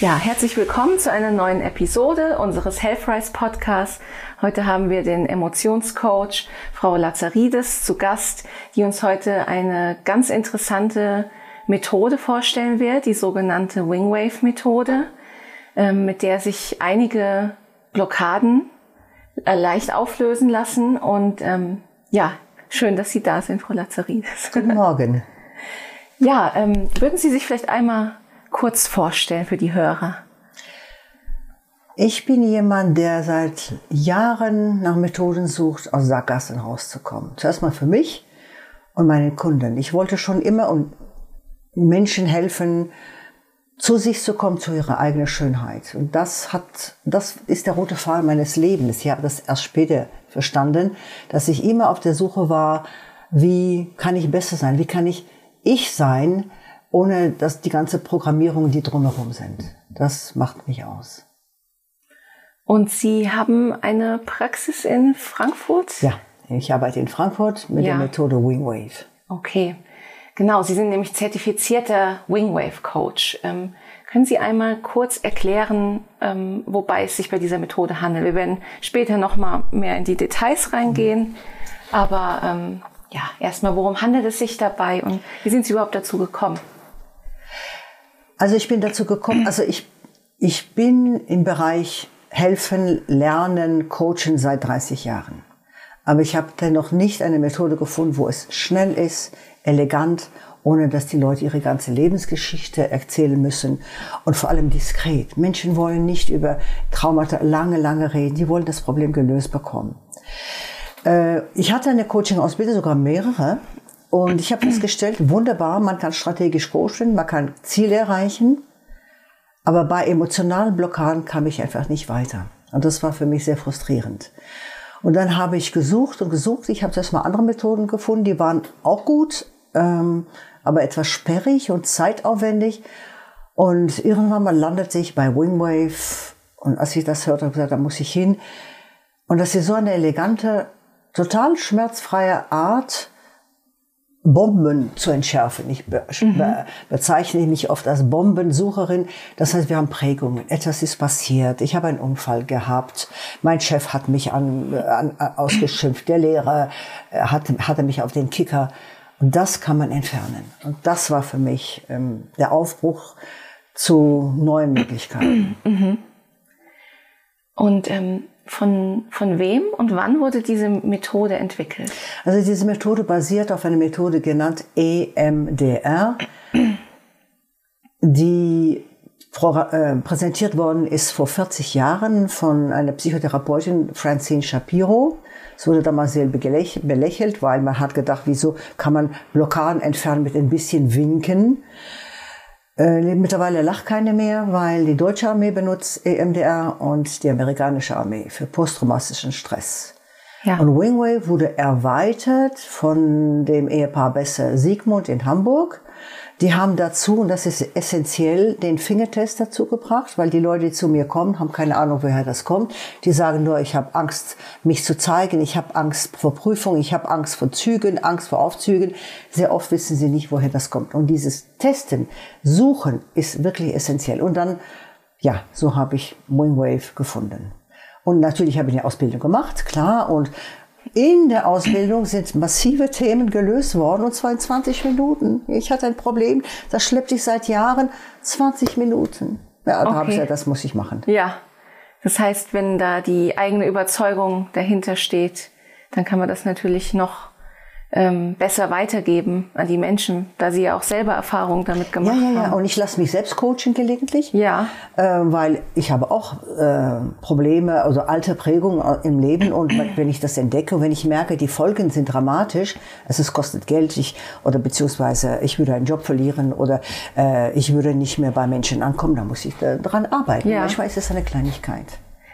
Ja, herzlich willkommen zu einer neuen Episode unseres Healthrise Podcasts. Heute haben wir den Emotionscoach Frau Lazaridis zu Gast, die uns heute eine ganz interessante Methode vorstellen wird, die sogenannte Wingwave Methode, ähm, mit der sich einige Blockaden äh, leicht auflösen lassen. Und ähm, ja, schön, dass Sie da sind, Frau Lazaridis. Guten Morgen. Ja, ähm, würden Sie sich vielleicht einmal kurz vorstellen für die Hörer? Ich bin jemand, der seit Jahren nach Methoden sucht, aus Sackgassen rauszukommen. Zuerst mal für mich und meine Kunden. Ich wollte schon immer Menschen helfen, zu sich zu kommen, zu ihrer eigenen Schönheit. Und das hat, das ist der rote Faden meines Lebens. Ich habe das erst später verstanden, dass ich immer auf der Suche war, wie kann ich besser sein? Wie kann ich ich sein, ohne dass die ganze Programmierung, die drumherum sind. Das macht mich aus. Und Sie haben eine Praxis in Frankfurt? Ja, ich arbeite in Frankfurt mit ja. der Methode Wingwave. Okay, genau. Sie sind nämlich zertifizierter Wingwave Coach. Ähm, können Sie einmal kurz erklären, ähm, wobei es sich bei dieser Methode handelt? Wir werden später noch mal mehr in die Details reingehen, aber ähm, ja, erstmal, worum handelt es sich dabei und wie sind Sie überhaupt dazu gekommen? Also ich bin dazu gekommen, also ich, ich bin im Bereich Helfen, Lernen, Coachen seit 30 Jahren. Aber ich habe dennoch nicht eine Methode gefunden, wo es schnell ist, elegant, ohne dass die Leute ihre ganze Lebensgeschichte erzählen müssen und vor allem diskret. Menschen wollen nicht über Traumata lange, lange reden, die wollen das Problem gelöst bekommen. Äh, ich hatte eine Coaching-Ausbildung, sogar mehrere, und ich habe festgestellt, wunderbar, man kann strategisch coachen, man kann Ziele erreichen, aber bei emotionalen Blockaden kam ich einfach nicht weiter. Und das war für mich sehr frustrierend. Und dann habe ich gesucht und gesucht. Ich habe erstmal andere Methoden gefunden, die waren auch gut, ähm, aber etwas sperrig und zeitaufwendig. Und irgendwann mal landete ich bei Wingwave. Und als ich das hörte, habe ich gesagt, da muss ich hin. Und das ist so eine elegante, total schmerzfreie Art, Bomben zu entschärfen. Ich be mhm. be bezeichne mich oft als Bombensucherin. Das heißt, wir haben Prägungen. Etwas ist passiert. Ich habe einen Unfall gehabt. Mein Chef hat mich an, an, ausgeschimpft. Der Lehrer äh, hat, hatte mich auf den Kicker. Und das kann man entfernen. Und das war für mich ähm, der Aufbruch zu neuen Möglichkeiten. Mhm. Und ähm, von, von wem und wann wurde diese Methode entwickelt? Also diese Methode basiert auf einer Methode genannt EMDR, die äh, präsentiert worden ist vor 40 Jahren von einer Psychotherapeutin Francine Shapiro. Es wurde damals sehr belächelt, weil man hat gedacht, wieso kann man Blockaden entfernen mit ein bisschen Winken. Äh, mittlerweile lacht keine mehr, weil die deutsche Armee benutzt EMDR und die amerikanische Armee für posttraumatischen Stress. Ja. Und Wingwave wurde erweitert von dem Ehepaar Besser Siegmund in Hamburg die haben dazu, und das ist essentiell, den Fingertest dazu gebracht, weil die Leute, die zu mir kommen, haben keine Ahnung, woher das kommt. Die sagen nur, ich habe Angst, mich zu zeigen, ich habe Angst vor Prüfungen, ich habe Angst vor Zügen, Angst vor Aufzügen. Sehr oft wissen sie nicht, woher das kommt. Und dieses Testen, Suchen ist wirklich essentiell. Und dann, ja, so habe ich Wingwave gefunden. Und natürlich habe ich eine Ausbildung gemacht, klar. Und in der Ausbildung sind massive Themen gelöst worden und zwar in 20 Minuten. Ich hatte ein Problem, das schleppte ich seit Jahren 20 Minuten. Ja, da okay. habe ich gesagt, das muss ich machen. Ja. Das heißt, wenn da die eigene Überzeugung dahinter steht, dann kann man das natürlich noch ähm, besser weitergeben an die Menschen, da sie ja auch selber Erfahrungen damit gemacht haben. Ja, ja, ja. Und ich lasse mich selbst coachen gelegentlich. Ja. Äh, weil ich habe auch äh, Probleme, also alte Prägungen im Leben. Und wenn ich das entdecke, wenn ich merke, die Folgen sind dramatisch, also es kostet Geld, ich, oder beziehungsweise ich würde einen Job verlieren oder äh, ich würde nicht mehr bei Menschen ankommen, dann muss ich daran arbeiten. Ja. Manchmal ist es eine Kleinigkeit.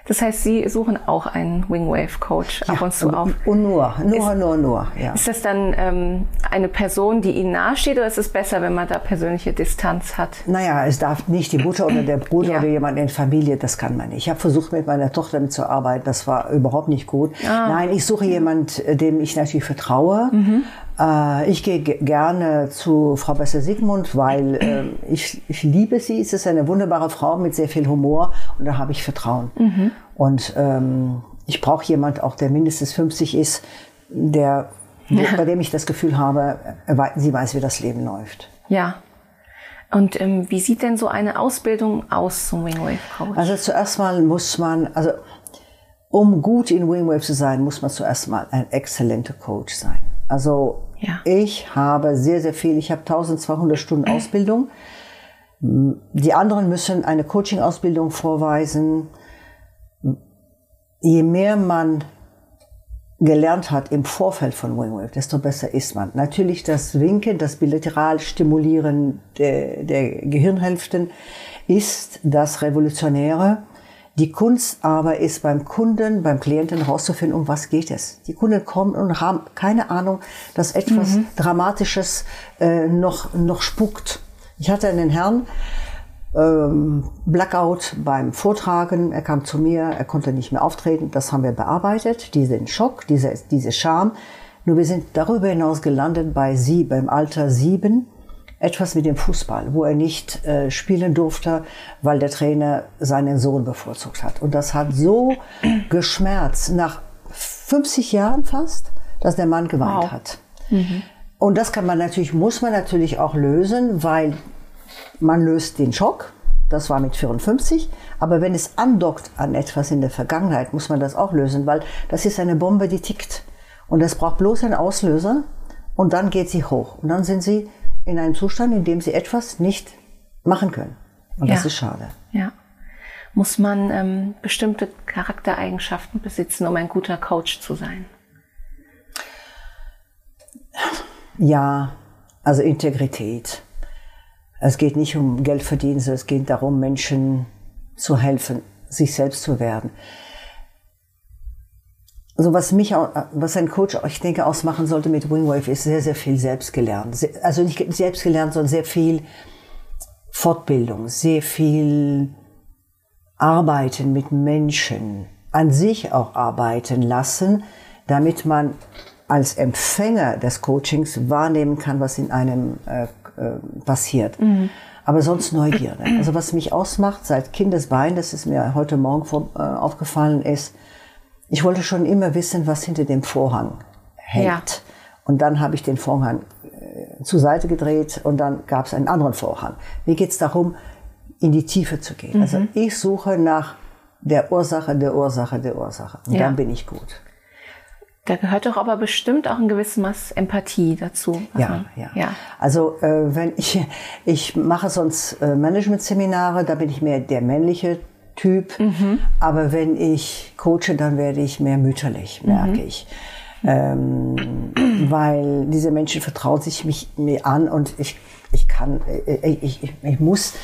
Das heißt, Sie suchen auch einen Wingwave-Coach ab ja, und zu auf. Und nur, nur, ist, nur, nur. Ja. Ist das dann ähm, eine Person, die Ihnen nahesteht, oder ist es besser, wenn man da persönliche Distanz hat? Naja, es darf nicht die Mutter oder der Bruder ja. oder jemand in der Familie, das kann man nicht. Ich habe versucht, mit meiner Tochter mitzuarbeiten, das war überhaupt nicht gut. Ah. Nein, ich suche jemand, dem ich natürlich vertraue. Mhm. Äh, ich gehe gerne zu Frau Besser-Sigmund, weil äh, ich, ich liebe sie. Es ist eine wunderbare Frau mit sehr viel Humor und da habe ich Vertrauen. Mhm. Und ähm, ich brauche jemand auch, der mindestens 50 ist, der, ja. bei dem ich das Gefühl habe, sie weiß, wie das Leben läuft. Ja. Und ähm, wie sieht denn so eine Ausbildung aus zum Wingwave Coach? Also zuerst mal muss man, also um gut in Wingwave zu sein, muss man zuerst mal ein exzellenter Coach sein. Also ja. ich habe sehr, sehr viel, ich habe 1200 Stunden Ausbildung. Die anderen müssen eine Coaching-Ausbildung vorweisen. Je mehr man gelernt hat im Vorfeld von Wingwave, desto besser ist man. Natürlich das Winken, das bilateral Stimulieren der, der Gehirnhälften ist das Revolutionäre. Die Kunst aber ist beim Kunden, beim Klienten herauszufinden, um was geht es. Die Kunden kommen und haben keine Ahnung, dass etwas mhm. Dramatisches äh, noch, noch spukt. Ich hatte einen Herrn, ähm, Blackout beim Vortragen. Er kam zu mir, er konnte nicht mehr auftreten. Das haben wir bearbeitet, diesen Schock, diese, diese Scham. Nur wir sind darüber hinaus gelandet bei sie, beim Alter sieben, etwas mit dem Fußball, wo er nicht äh, spielen durfte, weil der Trainer seinen Sohn bevorzugt hat. Und das hat so geschmerzt, nach 50 Jahren fast, dass der Mann geweint wow. hat. Mhm. Und das kann man natürlich, muss man natürlich auch lösen, weil man löst den Schock. Das war mit 54. Aber wenn es andockt an etwas in der Vergangenheit, muss man das auch lösen, weil das ist eine Bombe, die tickt. Und es braucht bloß einen Auslöser und dann geht sie hoch. Und dann sind sie in einem Zustand, in dem sie etwas nicht machen können. Und ja. das ist schade. Ja. Muss man ähm, bestimmte Charaktereigenschaften besitzen, um ein guter Coach zu sein? Ja, also Integrität. Es geht nicht um Geld verdienen, sondern es geht darum, Menschen zu helfen, sich selbst zu werden. Also was mich, was ein Coach, ich denke, ausmachen sollte mit Wingwave, ist sehr, sehr viel selbst gelernt. Also nicht selbst gelernt, sondern sehr viel Fortbildung, sehr viel Arbeiten mit Menschen, an sich auch arbeiten lassen, damit man als Empfänger des Coachings wahrnehmen kann, was in einem äh, äh, passiert. Mhm. Aber sonst Neugierde. Also was mich ausmacht seit Kindesbein, das ist mir heute Morgen vor, äh, aufgefallen ist, ich wollte schon immer wissen, was hinter dem Vorhang hängt. Ja. Und dann habe ich den Vorhang äh, zur Seite gedreht und dann gab es einen anderen Vorhang. Mir geht es darum, in die Tiefe zu gehen. Also mhm. Also ich suche nach der Ursache, der Ursache, der Ursache. Und ja. dann bin ich gut. Da gehört doch aber bestimmt auch ein gewisses Maß Empathie dazu. Ja, ja, ja. Also äh, wenn ich ich mache sonst äh, Management-Seminare, da bin ich mehr der männliche Typ. Mhm. Aber wenn ich coache, dann werde ich mehr mütterlich, merke mhm. ich. Ähm, weil diese Menschen vertrauen sich mich, mir an und ich, ich kann, äh, ich, ich, ich muss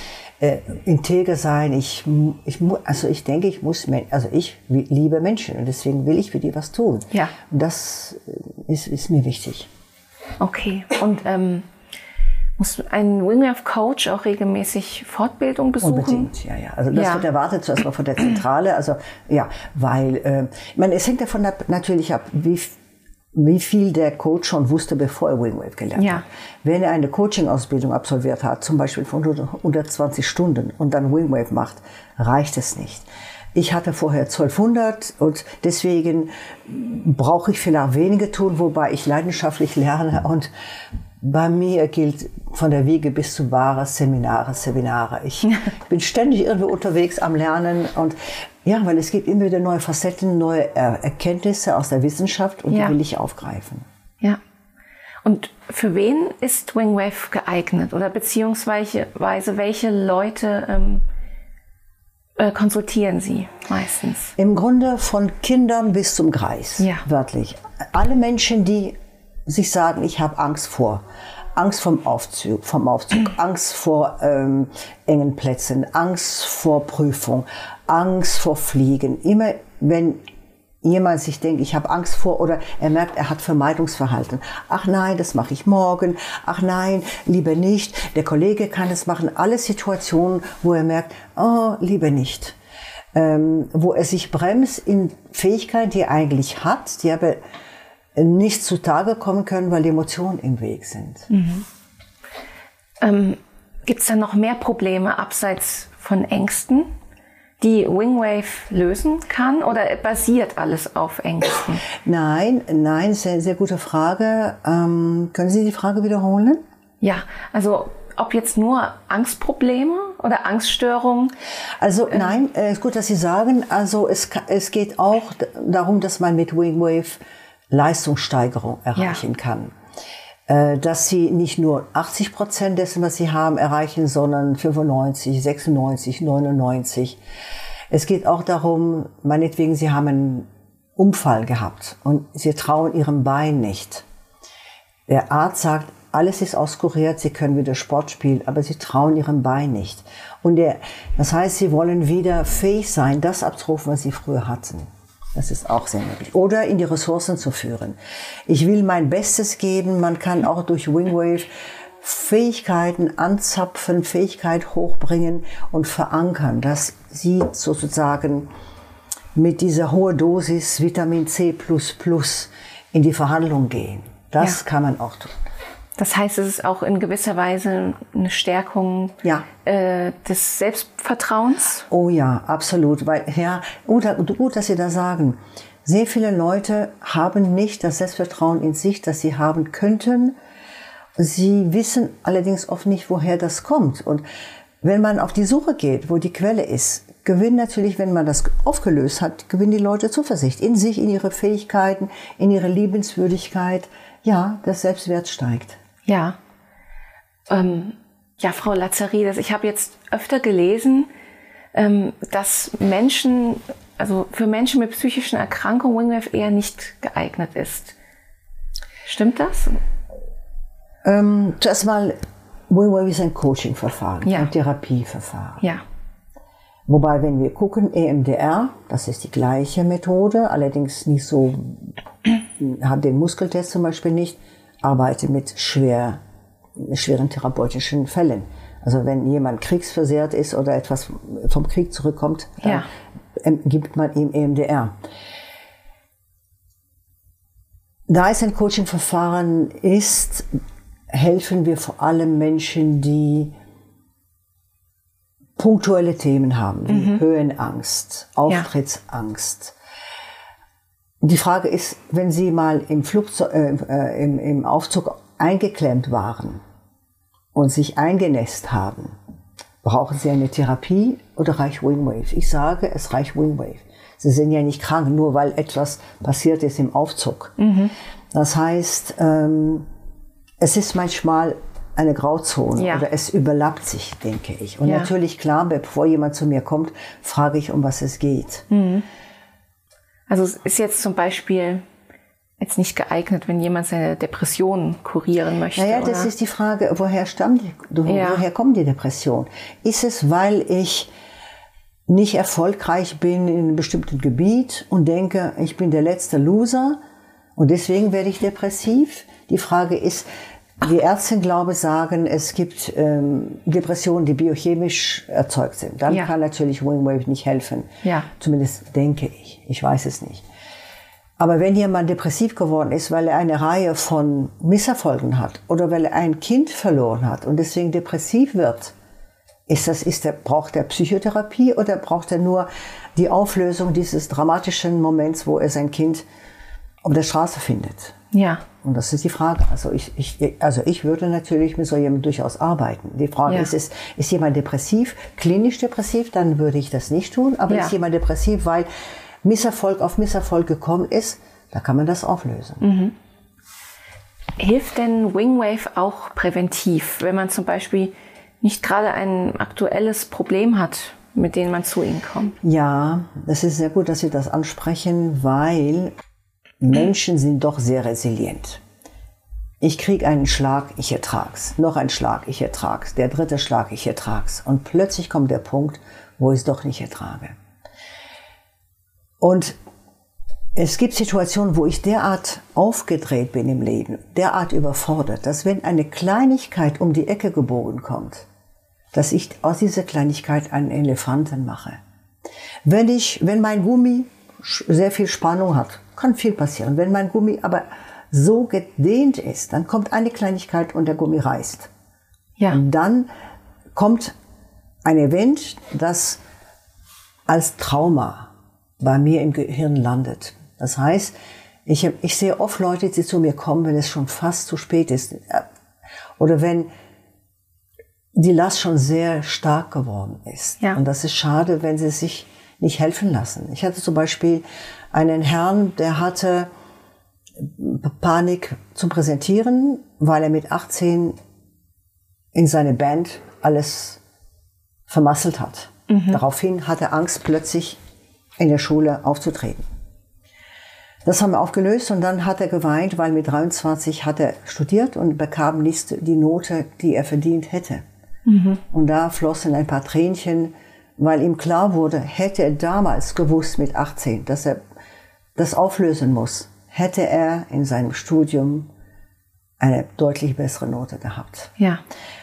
äh, integer sein. Ich, ich, also ich denke, ich muss, also ich liebe Menschen und deswegen will ich für die was tun. Ja. Und das ist, ist mir wichtig. Okay. Und ähm, muss ein Wingwave Coach auch regelmäßig Fortbildung besuchen? Unbedingt, ja, ja. Also das ja. wird erwartet zuerst mal von der Zentrale. Also ja, weil, äh, ich meine, es hängt davon ab, natürlich ab, wie wie viel der Coach schon wusste, bevor er Wingwave gelernt ja. hat. Wenn er eine Coaching-Ausbildung absolviert hat, zum Beispiel von 120 Stunden und dann Wingwave macht, reicht es nicht. Ich hatte vorher 1200 und deswegen brauche ich vielleicht weniger tun, wobei ich leidenschaftlich lerne und bei mir gilt von der Wiege bis zu Wahre Seminare, Seminare. Ich bin ständig irgendwo unterwegs am Lernen und ja, weil es gibt immer wieder neue Facetten, neue Erkenntnisse aus der Wissenschaft und ja. die will ich aufgreifen. Ja. Und für wen ist Wingwave geeignet oder beziehungsweise welche Leute ähm, äh, konsultieren Sie meistens? Im Grunde von Kindern bis zum Greis, ja. wörtlich. Alle Menschen, die sich sagen, ich habe Angst vor. Angst vom Aufzug, vom Aufzug Angst vor ähm, engen Plätzen, Angst vor Prüfung, Angst vor Fliegen. Immer wenn jemand sich denkt, ich habe Angst vor oder er merkt, er hat Vermeidungsverhalten. Ach nein, das mache ich morgen. Ach nein, lieber nicht. Der Kollege kann es machen. Alle Situationen, wo er merkt, oh, lieber nicht. Ähm, wo er sich bremst in Fähigkeiten, die er eigentlich hat, die aber nicht zutage kommen können, weil die Emotionen im Weg sind. Mhm. Ähm, Gibt es da noch mehr Probleme abseits von Ängsten, die Wingwave lösen kann oder basiert alles auf Ängsten? Nein, nein, sehr, sehr gute Frage. Ähm, können Sie die Frage wiederholen? Ja, also ob jetzt nur Angstprobleme oder Angststörungen? Also ähm, nein, es äh, ist gut, dass Sie sagen. Also es, es geht auch darum, dass man mit Wingwave Leistungssteigerung erreichen ja. kann. Äh, dass sie nicht nur 80 Prozent dessen, was sie haben, erreichen, sondern 95, 96, 99. Es geht auch darum, meinetwegen, sie haben einen Unfall gehabt und sie trauen ihrem Bein nicht. Der Arzt sagt, alles ist auskuriert, sie können wieder Sport spielen, aber sie trauen ihrem Bein nicht. Und der, das heißt, sie wollen wieder fähig sein, das abzurufen, was sie früher hatten. Das ist auch sehr möglich. Oder in die Ressourcen zu führen. Ich will mein Bestes geben. Man kann auch durch Wingwave Fähigkeiten anzapfen, Fähigkeit hochbringen und verankern, dass sie sozusagen mit dieser hohen Dosis Vitamin C in die Verhandlung gehen. Das ja. kann man auch tun. Das heißt, es ist auch in gewisser Weise eine Stärkung ja. äh, des Selbstvertrauens? Oh ja, absolut. Weil, ja, gut, gut, dass Sie das sagen. Sehr viele Leute haben nicht das Selbstvertrauen in sich, das sie haben könnten. Sie wissen allerdings oft nicht, woher das kommt. Und wenn man auf die Suche geht, wo die Quelle ist, gewinnen natürlich, wenn man das aufgelöst hat, gewinnen die Leute Zuversicht in sich, in ihre Fähigkeiten, in ihre Liebenswürdigkeit. Ja, der Selbstwert steigt. Ja. Ähm, ja, Frau Lazarides, ich habe jetzt öfter gelesen, ähm, dass Menschen, also für Menschen mit psychischen Erkrankungen Wingwave eher nicht geeignet ist. Stimmt das? Ähm, zuerst mal, Wingwave ist ein Coaching-Verfahren, ja. ein Therapieverfahren. Ja. Wobei, wenn wir gucken, EMDR, das ist die gleiche Methode, allerdings nicht so, hat den Muskeltest zum Beispiel nicht, arbeite mit schwer, schweren therapeutischen Fällen. Also wenn jemand kriegsversehrt ist oder etwas vom Krieg zurückkommt, dann ja. gibt man ihm EMDR. Da es ein Coaching-Verfahren ist, helfen wir vor allem Menschen, die punktuelle Themen haben, wie mhm. Höhenangst, Auftrittsangst, die Frage ist, wenn Sie mal im, Flugzeug, äh, äh, im, im Aufzug eingeklemmt waren und sich eingenässt haben, brauchen Sie eine Therapie oder reicht Wingwave? Ich sage, es reicht Wingwave. Sie sind ja nicht krank, nur weil etwas passiert ist im Aufzug. Mhm. Das heißt, ähm, es ist manchmal eine Grauzone ja. oder es überlappt sich, denke ich. Und ja. natürlich klar, bevor jemand zu mir kommt, frage ich, um was es geht. Mhm. Also es ist jetzt zum Beispiel jetzt nicht geeignet, wenn jemand seine Depressionen kurieren möchte. Naja, das ist die Frage, woher stammt die, ja. woher kommt die Depression? Ist es, weil ich nicht erfolgreich bin in einem bestimmten Gebiet und denke, ich bin der letzte Loser und deswegen werde ich depressiv? Die Frage ist, die Ärzte, glaube ich, sagen, es gibt ähm, Depressionen, die biochemisch erzeugt sind. Dann ja. kann natürlich Wingwave nicht helfen. Ja. Zumindest denke ich. Ich weiß es nicht. Aber wenn jemand depressiv geworden ist, weil er eine Reihe von Misserfolgen hat oder weil er ein Kind verloren hat und deswegen depressiv wird, ist das, ist der, braucht er Psychotherapie oder braucht er nur die Auflösung dieses dramatischen Moments, wo er sein Kind auf der Straße findet? Ja. Und das ist die Frage. Also ich, ich, also ich würde natürlich mit so jemandem durchaus arbeiten. Die Frage ja. ist, ist, ist jemand depressiv, klinisch depressiv, dann würde ich das nicht tun. Aber ja. ist jemand depressiv, weil Misserfolg auf Misserfolg gekommen ist, da kann man das auflösen. Mhm. Hilft denn Wingwave auch präventiv, wenn man zum Beispiel nicht gerade ein aktuelles Problem hat, mit dem man zu Ihnen kommt? Ja, das ist sehr gut, dass Sie das ansprechen, weil Menschen sind doch sehr resilient. Ich krieg einen Schlag, ich ertrag's. Noch ein Schlag, ich ertrag's. Der dritte Schlag, ich ertrag's. Und plötzlich kommt der Punkt, wo ich es doch nicht ertrage. Und es gibt Situationen, wo ich derart aufgedreht bin im Leben, derart überfordert, dass wenn eine Kleinigkeit um die Ecke gebogen kommt, dass ich aus dieser Kleinigkeit einen Elefanten mache. Wenn ich, wenn mein Gummi sehr viel Spannung hat, kann viel passieren. Wenn mein Gummi aber so gedehnt ist, dann kommt eine Kleinigkeit und der Gummi reißt. Ja. Und dann kommt ein Event, das als Trauma bei mir im Gehirn landet. Das heißt, ich, ich sehe oft Leute, die zu mir kommen, wenn es schon fast zu spät ist. Oder wenn die Last schon sehr stark geworden ist. Ja. Und das ist schade, wenn sie sich nicht helfen lassen. Ich hatte zum Beispiel einen Herrn, der hatte Panik zum Präsentieren, weil er mit 18 in seine Band alles vermasselt hat. Mhm. Daraufhin hatte er Angst, plötzlich in der Schule aufzutreten. Das haben wir aufgelöst und dann hat er geweint, weil mit 23 hat er studiert und bekam nicht die Note, die er verdient hätte. Mhm. Und da flossen ein paar Tränchen, weil ihm klar wurde, hätte er damals gewusst mit 18, dass er das auflösen muss, hätte er in seinem Studium eine deutlich bessere Note gehabt. Ja.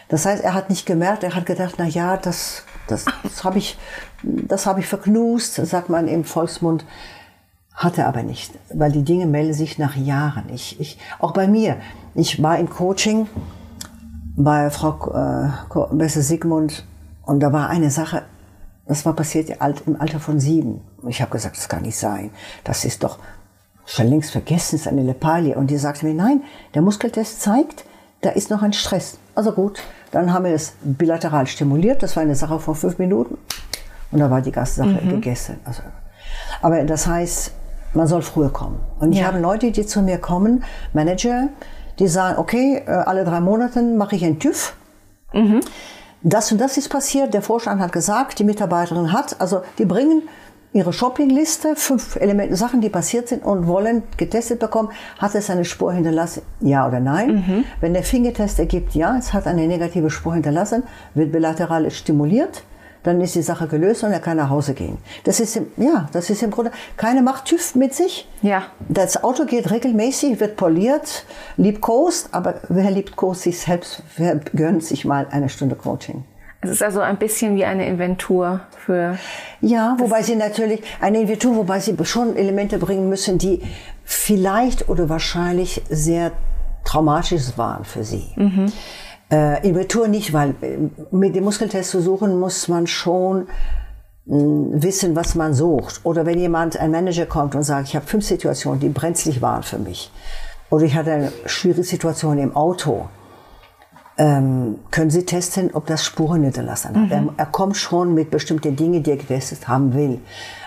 Das heißt, er hat nicht gemerkt, er hat gedacht, na ja, das, das, das habe ich, das habe ich verknust, sagt man im Volksmund. Hat er aber nicht, weil die Dinge melden sich nach Jahren. Ich, ich, auch bei mir. Ich war im Coaching bei Frau äh, Besse Sigmund und da war eine Sache, das war passiert im Alter von sieben. Ich habe gesagt, das kann nicht sein. Das ist doch schon längst vergessen, das ist eine Leppalie. Und die sagte mir, nein, der Muskeltest zeigt, da ist noch ein Stress. Also gut, dann haben wir das bilateral stimuliert. Das war eine Sache von fünf Minuten. Und da war die ganze Sache mhm. gegessen. Also, aber das heißt, man soll früher kommen. Und ich habe Leute, die zu mir kommen, Manager, die sagen, okay, äh, alle drei Monate mache ich einen TÜV. Mhm. Das und das ist passiert. Der Vorstand hat gesagt, die Mitarbeiterin hat, also die bringen ihre Shoppingliste, fünf Elemente, Sachen, die passiert sind und wollen getestet bekommen, hat es eine Spur hinterlassen, ja oder nein. Mhm. Wenn der Fingertest ergibt, ja, es hat eine negative Spur hinterlassen, wird bilateral stimuliert, dann ist die Sache gelöst und er kann nach Hause gehen. Das ist, im, ja, das ist im Grunde, keine macht TÜV mit sich. Ja. Das Auto geht regelmäßig, wird poliert, liebkost, aber wer liebkost sich selbst, wer gönnt sich mal eine Stunde Coaching? Es ist also ein bisschen wie eine Inventur für. Ja, wobei sie natürlich, eine Inventur, wobei sie schon Elemente bringen müssen, die vielleicht oder wahrscheinlich sehr traumatisch waren für sie. Mhm. Äh, Inventur nicht, weil äh, mit dem Muskeltest zu suchen muss man schon mm, wissen, was man sucht. Oder wenn jemand, ein Manager kommt und sagt, ich habe fünf Situationen, die brenzlig waren für mich. Oder ich hatte eine schwierige Situation im Auto ähm, können Sie testen, ob das Spuren hinterlassen hat. Mhm. Er, er, kommt schon mit bestimmten Dingen, die er getestet haben will.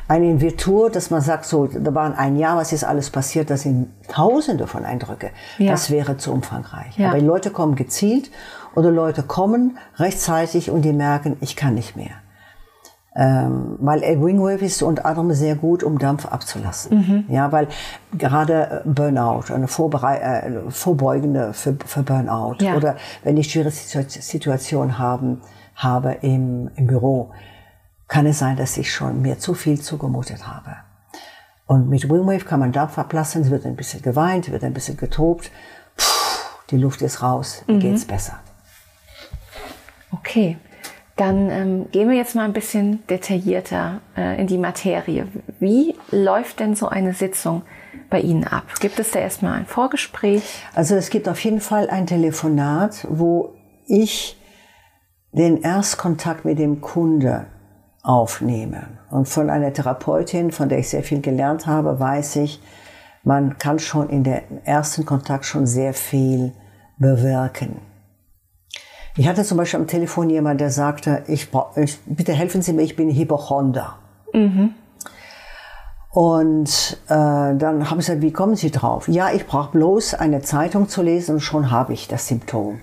Eine Inventur, dass man sagt, so, da waren ein Jahr, was ist alles passiert, das sind Tausende von Eindrücke. Ja. Das wäre zu umfangreich. Ja. Aber die Leute kommen gezielt oder Leute kommen rechtzeitig und die merken, ich kann nicht mehr. Ähm, weil Wingwave ist unter anderem sehr gut, um Dampf abzulassen. Mhm. Ja, weil gerade äh, Burnout, eine Vorbere äh, vorbeugende für, für Burnout ja. oder wenn ich schwierige Situation haben, habe im, im Büro, kann es sein, dass ich schon mir zu viel zugemutet habe. Und mit Wingwave kann man Dampf ablassen, es wird ein bisschen geweint, wird ein bisschen getobt, Puh, die Luft ist raus, mhm. geht's besser. Okay. Dann ähm, gehen wir jetzt mal ein bisschen detaillierter äh, in die Materie. Wie läuft denn so eine Sitzung bei Ihnen ab? Gibt es da erstmal ein Vorgespräch? Also es gibt auf jeden Fall ein Telefonat, wo ich den Erstkontakt mit dem Kunde aufnehme. Und von einer Therapeutin, von der ich sehr viel gelernt habe, weiß ich, man kann schon in der ersten Kontakt schon sehr viel bewirken. Ich hatte zum Beispiel am Telefon jemand, der sagte, ich, ich bitte helfen Sie mir, ich bin Hypochonder. Mhm. Und äh, dann habe ich gesagt, wie kommen Sie drauf? Ja, ich brauche bloß eine Zeitung zu lesen und schon habe ich das Symptom.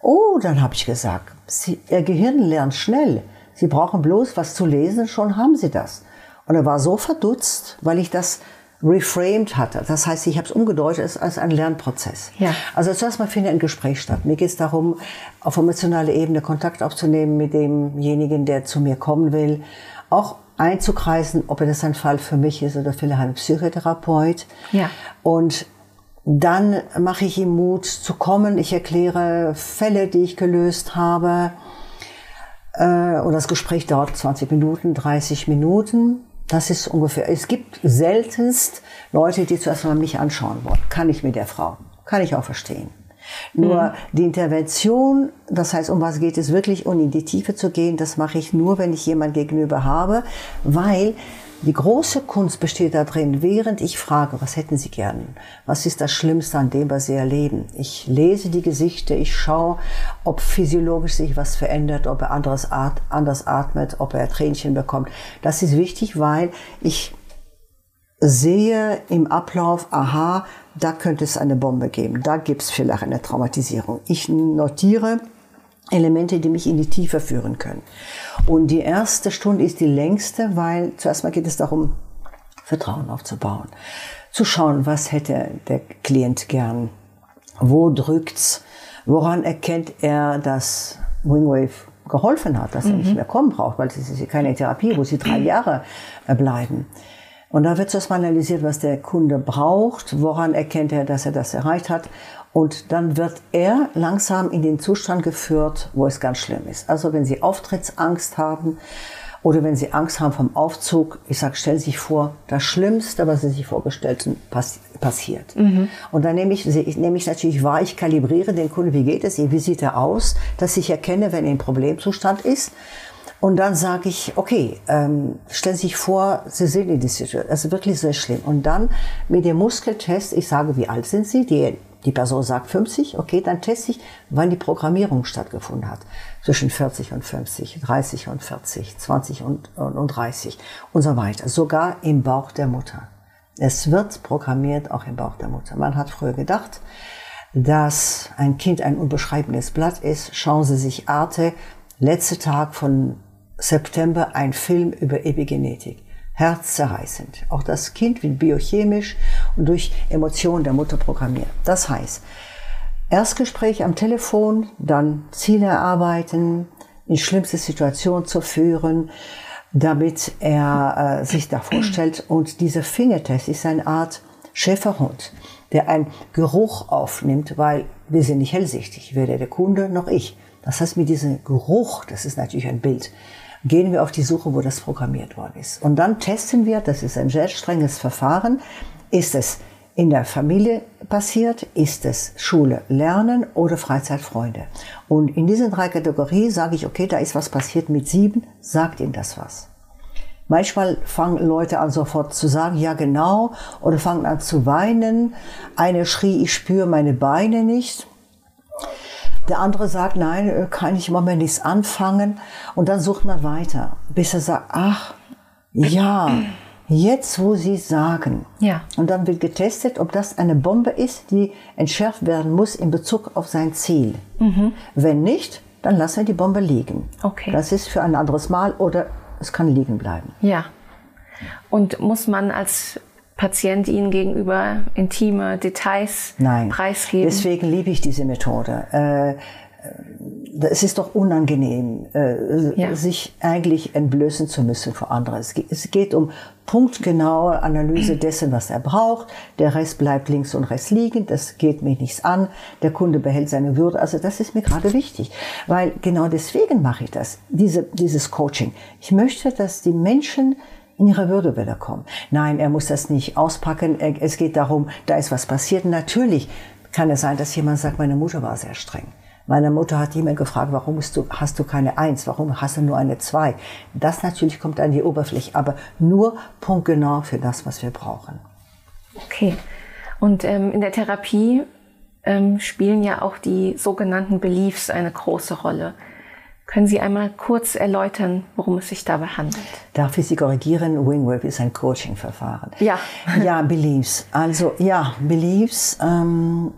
Oh, dann habe ich gesagt, Sie, Ihr Gehirn lernt schnell. Sie brauchen bloß was zu lesen, schon haben Sie das. Und er war so verdutzt, weil ich das reframed hatte. Das heißt, ich habe es umgedeutet als ein Lernprozess. Ja. Also zuerst mal findet ein Gespräch statt. Mir geht es darum, auf emotionaler Ebene Kontakt aufzunehmen mit demjenigen, der zu mir kommen will. Auch einzukreisen, ob das ein Fall für mich ist oder vielleicht ein Psychotherapeut. Ja. Und dann mache ich ihm Mut zu kommen. Ich erkläre Fälle, die ich gelöst habe. Äh, und das Gespräch dauert 20 Minuten, 30 Minuten. Das ist ungefähr. Es gibt seltenst Leute, die zuerst mal mich anschauen wollen. Kann ich mit der Frau. Kann ich auch verstehen. Nur mhm. die Intervention, das heißt, um was geht es wirklich, um in die Tiefe zu gehen, das mache ich nur, wenn ich jemand gegenüber habe, weil die große Kunst besteht darin, während ich frage, was hätten Sie gern? Was ist das Schlimmste an dem, was Sie erleben? Ich lese die Gesichter, ich schaue, ob physiologisch sich was verändert, ob er anderes at anders atmet, ob er Tränchen bekommt. Das ist wichtig, weil ich sehe im Ablauf, aha, da könnte es eine Bombe geben, da gibt es vielleicht eine Traumatisierung. Ich notiere Elemente, die mich in die Tiefe führen können. Und die erste Stunde ist die längste, weil zuerst mal geht es darum, Vertrauen aufzubauen. Zu schauen, was hätte der Klient gern? Wo drückt's? Woran erkennt er, dass Wingwave geholfen hat, dass mhm. er nicht mhm. mehr kommen braucht, weil es ist keine Therapie, wo sie drei Jahre äh, bleiben. Und da wird zuerst mal analysiert, was der Kunde braucht, woran erkennt er, dass er das erreicht hat und dann wird er langsam in den Zustand geführt, wo es ganz schlimm ist. Also wenn Sie Auftrittsangst haben oder wenn Sie Angst haben vom Aufzug, ich sage, stellen Sie sich vor, das Schlimmste, was Sie sich vorgestellt haben, pass passiert. Mhm. Und dann nehme ich, nehme ich natürlich wahr, ich kalibriere den Kunden, wie geht es ihm, wie sieht er aus, dass ich erkenne, wenn er im Problemzustand ist. Und dann sage ich, okay, ähm, stellen Sie sich vor, Sie sind in dieser Situation, also wirklich sehr schlimm. Und dann mit dem Muskeltest, ich sage, wie alt sind Sie? Die die Person sagt 50, okay, dann teste ich, wann die Programmierung stattgefunden hat. Zwischen 40 und 50, 30 und 40, 20 und, und, und 30 und so weiter. Sogar im Bauch der Mutter. Es wird programmiert auch im Bauch der Mutter. Man hat früher gedacht, dass ein Kind ein unbeschreibendes Blatt ist. Schauen Sie sich Arte, letzter Tag von September, ein Film über Epigenetik herzzerreißend. Auch das Kind wird biochemisch und durch Emotionen der Mutter programmiert. Das heißt, Erstgespräch am Telefon, dann Ziele erarbeiten, in schlimmste Situation zu führen, damit er äh, sich da vorstellt. Und dieser Fingertest ist eine Art Schäferhund, der einen Geruch aufnimmt, weil wir sind nicht hellsichtig, weder der Kunde noch ich. Das heißt, mit diesem Geruch, das ist natürlich ein Bild, gehen wir auf die Suche, wo das programmiert worden ist. Und dann testen wir, das ist ein sehr strenges Verfahren, ist es in der Familie passiert, ist es Schule, Lernen oder Freizeitfreunde. Und in diesen drei Kategorien sage ich, okay, da ist was passiert mit sieben, sagt Ihnen das was. Manchmal fangen Leute an sofort zu sagen, ja genau, oder fangen an zu weinen. Eine schrie, ich spüre meine Beine nicht. Der andere sagt, nein, äh, kann ich im Moment nichts anfangen. Und dann sucht man weiter, bis er sagt, ach, ja, jetzt wo Sie sagen. Ja. Und dann wird getestet, ob das eine Bombe ist, die entschärft werden muss in Bezug auf sein Ziel. Mhm. Wenn nicht, dann lassen wir die Bombe liegen. Okay. Das ist für ein anderes Mal oder es kann liegen bleiben. Ja. Und muss man als Patient Ihnen gegenüber intime Details Nein. preisgeben? Deswegen liebe ich diese Methode. Äh, es ist doch unangenehm, äh, ja. sich eigentlich entblößen zu müssen vor anderen. Es geht, um punktgenaue Analyse dessen, was er braucht. Der Rest bleibt links und rechts liegen. Das geht mir nichts an. Der Kunde behält seine Würde. Also das ist mir gerade wichtig, weil genau deswegen mache ich das, diese, dieses Coaching. Ich möchte, dass die Menschen in ihre Würde wieder kommen. Nein, er muss das nicht auspacken. Es geht darum, da ist was passiert. Natürlich kann es sein, dass jemand sagt, meine Mutter war sehr streng. Meine Mutter hat immer gefragt, warum hast du keine Eins, warum hast du nur eine Zwei? Das natürlich kommt an die Oberfläche, aber nur punktgenau für das, was wir brauchen. Okay. Und ähm, in der Therapie ähm, spielen ja auch die sogenannten Beliefs eine große Rolle. Können Sie einmal kurz erläutern, worum es sich dabei handelt? Darf ich Sie korrigieren? Wingwork ist ein Coaching-Verfahren. Ja. ja, Beliefs. Also ja, Beliefs. Ähm,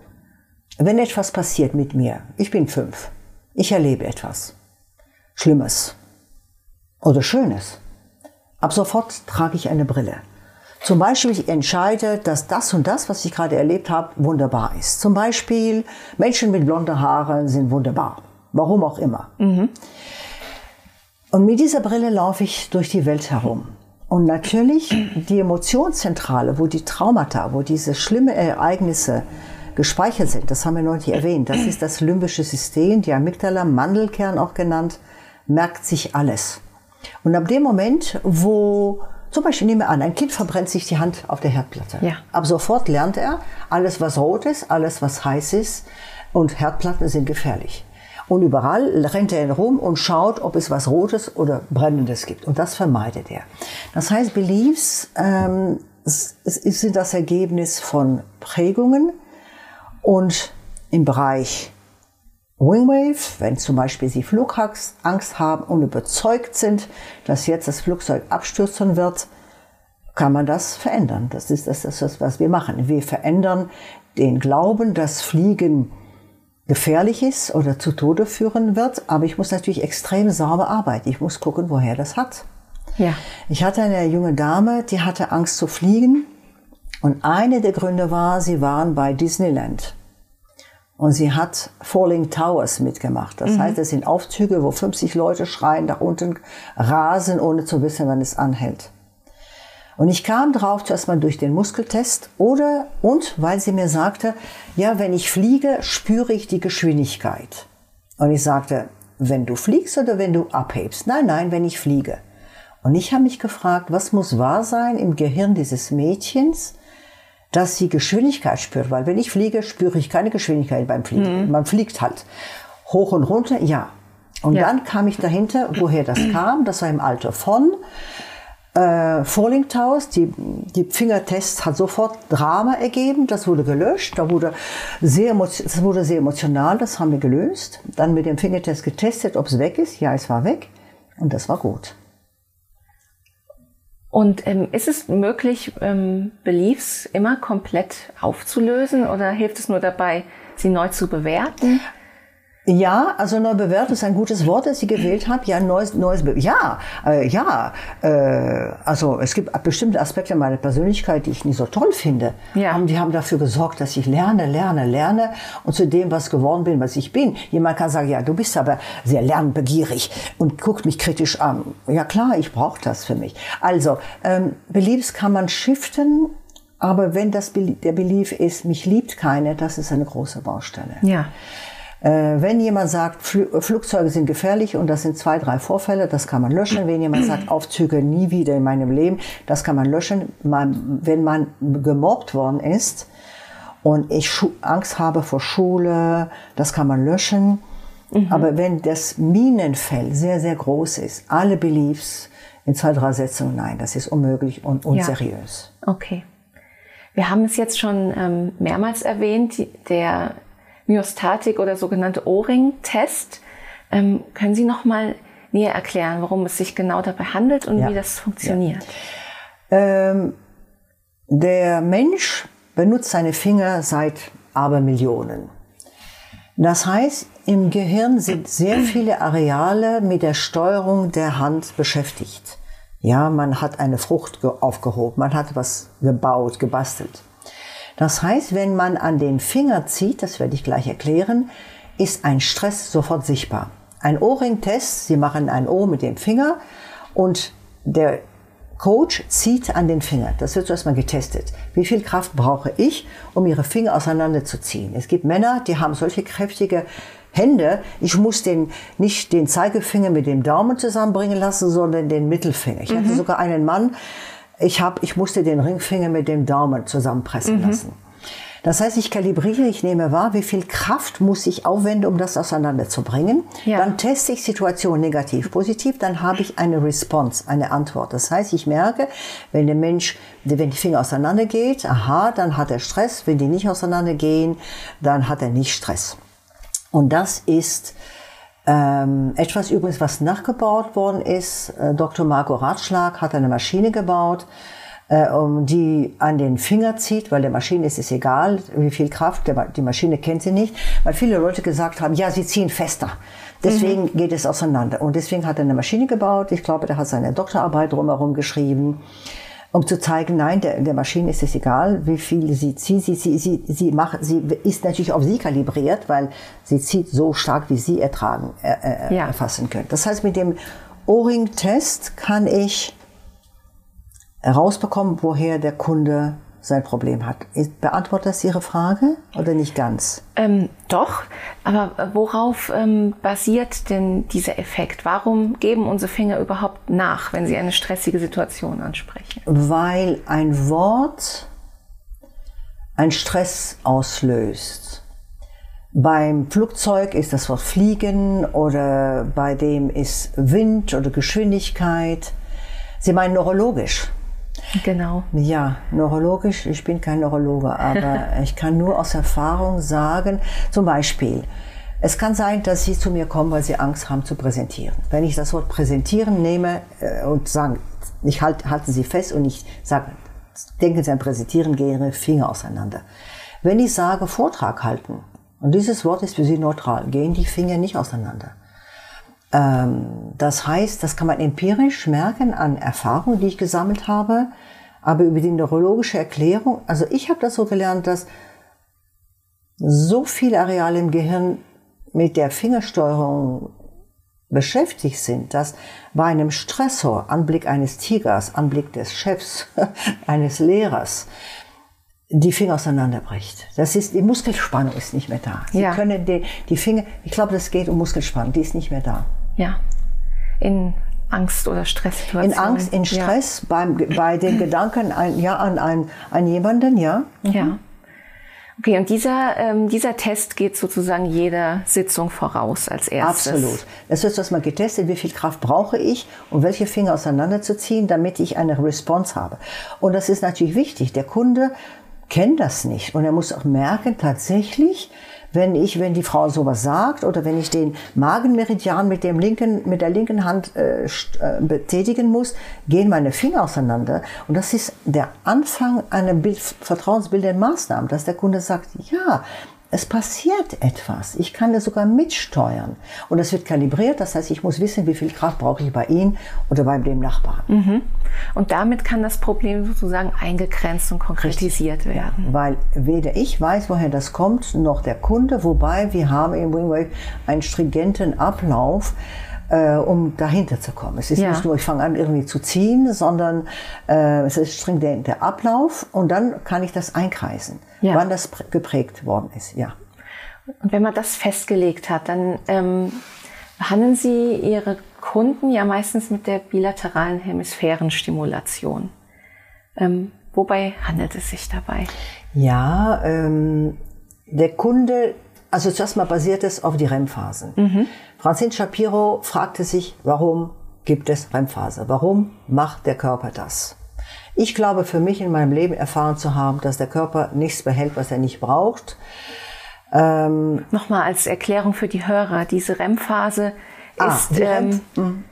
wenn etwas passiert mit mir, ich bin fünf, ich erlebe etwas Schlimmes oder Schönes. Ab sofort trage ich eine Brille. Zum Beispiel, ich entscheide, dass das und das, was ich gerade erlebt habe, wunderbar ist. Zum Beispiel, Menschen mit blonden Haaren sind wunderbar. Warum auch immer. Mhm. Und mit dieser Brille laufe ich durch die Welt herum. Und natürlich die Emotionszentrale, wo die Traumata, wo diese schlimmen Ereignisse gespeichert sind, das haben wir noch nicht erwähnt, das ist das limbische System, die Amygdala, Mandelkern auch genannt, merkt sich alles. Und ab dem Moment, wo zum Beispiel nehmen wir an, ein Kind verbrennt sich die Hand auf der Herdplatte. Ja. Ab sofort lernt er, alles was rot ist, alles was heiß ist und Herdplatten sind gefährlich. Und überall rennt er rum und schaut, ob es was Rotes oder Brennendes gibt. Und das vermeidet er. Das heißt, Beliefs ähm, sind das Ergebnis von Prägungen und im Bereich Wingwave, wenn zum Beispiel Sie Flugangst haben und überzeugt sind, dass jetzt das Flugzeug abstürzen wird, kann man das verändern. Das ist das, das was wir machen. Wir verändern den Glauben, dass Fliegen gefährlich ist oder zu Tode führen wird, aber ich muss natürlich extrem sauber arbeiten. Ich muss gucken, woher das hat. Ja. Ich hatte eine junge Dame, die hatte Angst zu fliegen und eine der Gründe war, sie waren bei Disneyland. Und sie hat Falling Towers mitgemacht. Das mhm. heißt, es sind Aufzüge, wo 50 Leute schreien, nach unten rasen, ohne zu wissen, wann es anhält. Und ich kam drauf, zuerst mal durch den Muskeltest oder, und weil sie mir sagte, ja, wenn ich fliege, spüre ich die Geschwindigkeit. Und ich sagte, wenn du fliegst oder wenn du abhebst? Nein, nein, wenn ich fliege. Und ich habe mich gefragt, was muss wahr sein im Gehirn dieses Mädchens, dass sie Geschwindigkeit spürt. Weil wenn ich fliege, spüre ich keine Geschwindigkeit beim Fliegen. Mhm. Man fliegt halt hoch und runter, ja. Und ja. dann kam ich dahinter, woher das kam. Das war im Alter von äh, Falling Towers, die, die Fingertests hat sofort Drama ergeben, das wurde gelöscht, da wurde sehr, das wurde sehr emotional, das haben wir gelöst. Dann mit dem Fingertest getestet, ob es weg ist, ja, es war weg und das war gut. Und ähm, ist es möglich, ähm, Beliefs immer komplett aufzulösen oder hilft es nur dabei, sie neu zu bewerten? Ja, also neu bewertet ist ein gutes Wort, das ich gewählt habe. Ja, neues, neues, ja, äh, ja. Äh, also es gibt bestimmte Aspekte meiner Persönlichkeit, die ich nicht so toll finde. Ja. Und die haben dafür gesorgt, dass ich lerne, lerne, lerne und zu dem, was geworden bin, was ich bin. Jemand kann sagen, ja, du bist aber sehr lernbegierig und guckt mich kritisch an. Ja klar, ich brauche das für mich. Also ähm, Beliefs kann man shiften. Aber wenn das der Belief ist, mich liebt keine, das ist eine große Baustelle. Ja. Äh, wenn jemand sagt, Flugzeuge sind gefährlich und das sind zwei, drei Vorfälle, das kann man löschen. Wenn jemand sagt, Aufzüge nie wieder in meinem Leben, das kann man löschen. Man, wenn man gemobbt worden ist und ich Angst habe vor Schule, das kann man löschen. Mhm. Aber wenn das Minenfeld sehr, sehr groß ist, alle Beliefs in zwei, drei Sätzen, nein, das ist unmöglich und unseriös. Ja. Okay. Wir haben es jetzt schon ähm, mehrmals erwähnt, der Myostatik oder sogenannte O-Ring-Test. Ähm, können Sie noch mal näher erklären, worum es sich genau dabei handelt und ja. wie das funktioniert? Ja. Ähm, der Mensch benutzt seine Finger seit Abermillionen. Das heißt, im Gehirn sind sehr viele Areale mit der Steuerung der Hand beschäftigt. Ja, man hat eine Frucht aufgehoben, man hat was gebaut, gebastelt. Das heißt, wenn man an den Finger zieht, das werde ich gleich erklären, ist ein Stress sofort sichtbar. Ein O-Ring-Test, Sie machen ein O mit dem Finger und der Coach zieht an den Finger. Das wird zuerst mal getestet. Wie viel Kraft brauche ich, um ihre Finger auseinanderzuziehen? Es gibt Männer, die haben solche kräftige Hände. Ich muss den, nicht den Zeigefinger mit dem Daumen zusammenbringen lassen, sondern den Mittelfinger. Ich hatte mhm. sogar einen Mann, ich, hab, ich musste den Ringfinger mit dem Daumen zusammenpressen mhm. lassen. Das heißt, ich kalibriere, ich nehme wahr, wie viel Kraft muss ich aufwenden, um das auseinanderzubringen. Ja. Dann teste ich Situation negativ, positiv, dann habe ich eine Response, eine Antwort. Das heißt, ich merke, wenn der Mensch, wenn die Finger auseinandergeht, aha, dann hat er Stress. Wenn die nicht auseinandergehen, dann hat er nicht Stress. Und das ist ähm, etwas übrigens, was nachgebaut worden ist. Äh, Dr. Marco Ratschlag hat eine Maschine gebaut, äh, um die an den Finger zieht, weil der Maschine ist es egal, wie viel Kraft, der, die Maschine kennt sie nicht, weil viele Leute gesagt haben, ja, sie ziehen fester. Deswegen mhm. geht es auseinander. Und deswegen hat er eine Maschine gebaut. Ich glaube, der hat seine Doktorarbeit drumherum geschrieben um zu zeigen, nein, der, der Maschine ist es egal, wie viel sie zieht. Sie, sie, sie, sie, macht, sie ist natürlich auf sie kalibriert, weil sie zieht so stark, wie sie ertragen, äh, äh, ja. erfassen können. Das heißt, mit dem O-Ring-Test kann ich herausbekommen, woher der Kunde sein Problem hat. Beantwortet das Ihre Frage oder nicht ganz? Ähm, doch, aber worauf ähm, basiert denn dieser Effekt? Warum geben unsere Finger überhaupt nach, wenn sie eine stressige Situation ansprechen? Weil ein Wort einen Stress auslöst. Beim Flugzeug ist das Wort Fliegen oder bei dem ist Wind oder Geschwindigkeit. Sie meinen neurologisch. Genau. Ja, neurologisch, ich bin kein Neurologe, aber ich kann nur aus Erfahrung sagen, zum Beispiel, es kann sein, dass Sie zu mir kommen, weil Sie Angst haben zu präsentieren. Wenn ich das Wort präsentieren nehme äh, und sage, ich halt, halte Sie fest und ich sage, denken Sie an präsentieren, gehen Ihre Finger auseinander. Wenn ich sage Vortrag halten, und dieses Wort ist für Sie neutral, gehen die Finger nicht auseinander. Ähm, das heißt, das kann man empirisch merken an Erfahrungen, die ich gesammelt habe, aber über die neurologische Erklärung, also ich habe das so gelernt, dass so viele Areale im Gehirn mit der Fingersteuerung beschäftigt sind, dass bei einem Stressor, Anblick eines Tigers, Anblick des Chefs, eines Lehrers, die Finger auseinanderbricht. Das ist, die Muskelspannung ist nicht mehr da. Sie ja. können die, die Finger, ich glaube, das geht um Muskelspannung, die ist nicht mehr da. Ja. In Angst oder Stresssituationen. In Angst, in Stress, ja. beim, bei den Gedanken an, ja, an, an, an jemanden, ja. Mhm. Ja. Okay, und dieser, ähm, dieser Test geht sozusagen jeder Sitzung voraus als erstes. Absolut. Das wird erstmal getestet, wie viel Kraft brauche ich, um welche Finger auseinanderzuziehen, damit ich eine Response habe. Und das ist natürlich wichtig. Der Kunde kennt das nicht und er muss auch merken, tatsächlich, wenn ich, wenn die Frau sowas sagt oder wenn ich den Magenmeridian mit dem linken, mit der linken Hand äh, äh, betätigen muss, gehen meine Finger auseinander. Und das ist der Anfang einer Bild, vertrauensbildenden Maßnahme, dass der Kunde sagt, ja, es passiert etwas. Ich kann das sogar mitsteuern. Und es wird kalibriert. Das heißt, ich muss wissen, wie viel Kraft brauche ich bei Ihnen oder bei dem Nachbarn. Mhm. Und damit kann das Problem sozusagen eingegrenzt und konkretisiert Richtig. werden. Ja, weil weder ich weiß, woher das kommt, noch der Kunde. Wobei wir haben im Wingwave einen stringenten Ablauf äh, um dahinter zu kommen. Es ist ja. nicht nur, ich fange an irgendwie zu ziehen, sondern äh, es ist stringent der Ablauf und dann kann ich das einkreisen, ja. wann das geprägt worden ist. Ja. Und wenn man das festgelegt hat, dann ähm, behandeln Sie Ihre Kunden ja meistens mit der bilateralen Hemisphärenstimulation. Ähm, wobei handelt es sich dabei? Ja, ähm, der Kunde also zuerst mal basiert es auf die REM-Phasen. Mhm. Francine Shapiro fragte sich, warum gibt es REM-Phase? Warum macht der Körper das? Ich glaube, für mich in meinem Leben erfahren zu haben, dass der Körper nichts behält, was er nicht braucht. Ähm, Nochmal als Erklärung für die Hörer, diese REM-Phase ah, ist ähm, mhm.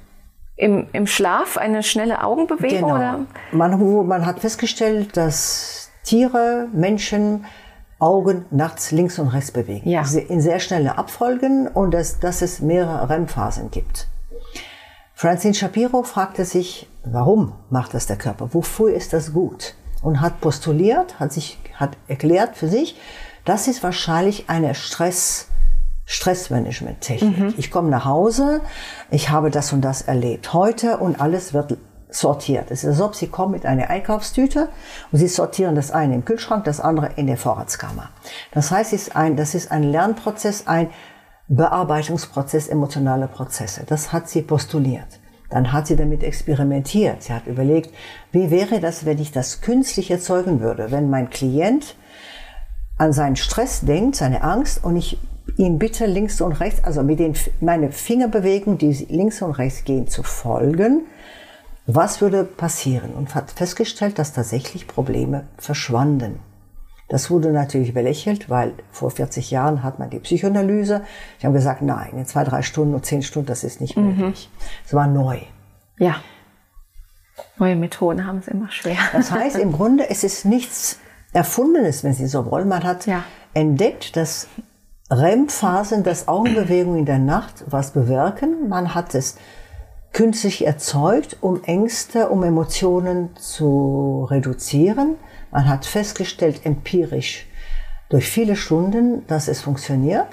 im, im Schlaf eine schnelle Augenbewegung? Genau. Oder? Man, man hat festgestellt, dass Tiere, Menschen Augen nachts links und rechts bewegen. Ja. In sehr schnelle Abfolgen und dass, dass es mehrere REM-Phasen gibt. Francine Shapiro fragte sich, warum macht das der Körper? Wofür ist das gut? Und hat postuliert, hat sich, hat erklärt für sich, das ist wahrscheinlich eine Stress, Stressmanagement-Technik. Mhm. Ich komme nach Hause, ich habe das und das erlebt heute und alles wird sortiert. Es ist, als ob Sie kommen mit einer Einkaufstüte und Sie sortieren das eine im Kühlschrank, das andere in der Vorratskammer. Das heißt, es ist ein, das ist ein Lernprozess, ein Bearbeitungsprozess, emotionale Prozesse. Das hat sie postuliert. Dann hat sie damit experimentiert. Sie hat überlegt, wie wäre das, wenn ich das künstlich erzeugen würde, wenn mein Klient an seinen Stress denkt, seine Angst und ich ihn bitte links und rechts, also mit den meine Fingerbewegung, die links und rechts gehen, zu folgen was würde passieren? Und hat festgestellt, dass tatsächlich Probleme verschwanden. Das wurde natürlich belächelt, weil vor 40 Jahren hat man die Psychoanalyse. Die haben gesagt, nein, in zwei, drei Stunden und zehn Stunden, das ist nicht mhm. möglich. Es war neu. Ja. Neue Methoden haben es immer schwer. Das heißt, im Grunde es ist nichts Erfundenes, wenn Sie so wollen. Man hat ja. entdeckt, dass REM-Phasen, dass Augenbewegungen in der Nacht was bewirken. Man hat es künstlich erzeugt, um Ängste, um Emotionen zu reduzieren. Man hat festgestellt, empirisch, durch viele Stunden, dass es funktioniert.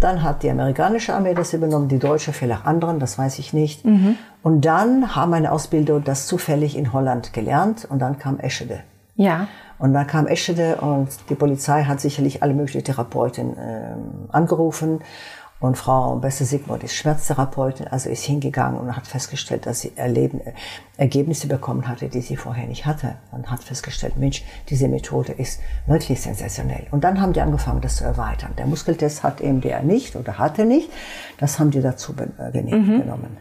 Dann hat die amerikanische Armee das übernommen, die deutsche, vielleicht anderen, das weiß ich nicht. Mhm. Und dann haben meine Ausbilder das zufällig in Holland gelernt und dann kam Eschede. Ja. Und dann kam Eschede und die Polizei hat sicherlich alle möglichen Therapeuten äh, angerufen. Und Frau Beste Sigmund ist Schmerztherapeutin, also ist hingegangen und hat festgestellt, dass sie Erleben, Ergebnisse bekommen hatte, die sie vorher nicht hatte. Und hat festgestellt, Mensch, diese Methode ist wirklich sensationell. Und dann haben die angefangen, das zu erweitern. Der Muskeltest hat EMDR nicht oder hatte nicht. Das haben die dazu äh, mhm. genommen.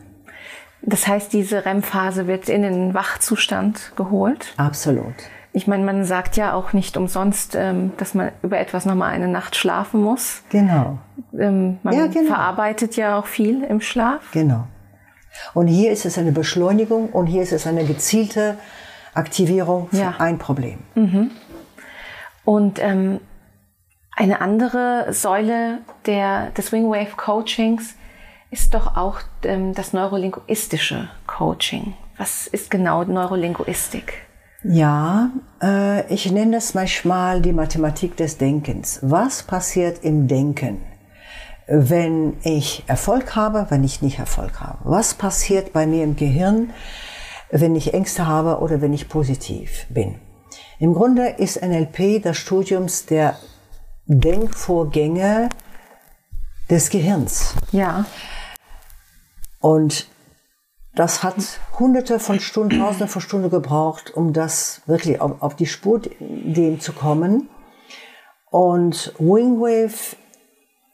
Das heißt, diese REM-Phase wird in den Wachzustand geholt? Absolut. Ich meine, man sagt ja auch nicht umsonst, ähm, dass man über etwas nochmal eine Nacht schlafen muss. Genau. Ähm, man ja, genau. verarbeitet ja auch viel im Schlaf. Genau. Und hier ist es eine Beschleunigung und hier ist es eine gezielte Aktivierung für ja. ein Problem. Mhm. Und ähm, eine andere Säule der, des Wingwave Coachings ist doch auch ähm, das neurolinguistische Coaching. Was ist genau Neurolinguistik? Ja, äh, ich nenne es manchmal die Mathematik des Denkens. Was passiert im Denken, wenn ich Erfolg habe, wenn ich nicht Erfolg habe? Was passiert bei mir im Gehirn, wenn ich Ängste habe oder wenn ich positiv bin? Im Grunde ist NLP das Studium der Denkvorgänge des Gehirns. Ja. Und das hat hunderte von Stunden, tausende von Stunden gebraucht, um das wirklich auf, auf die Spur dem zu kommen. Und Wingwave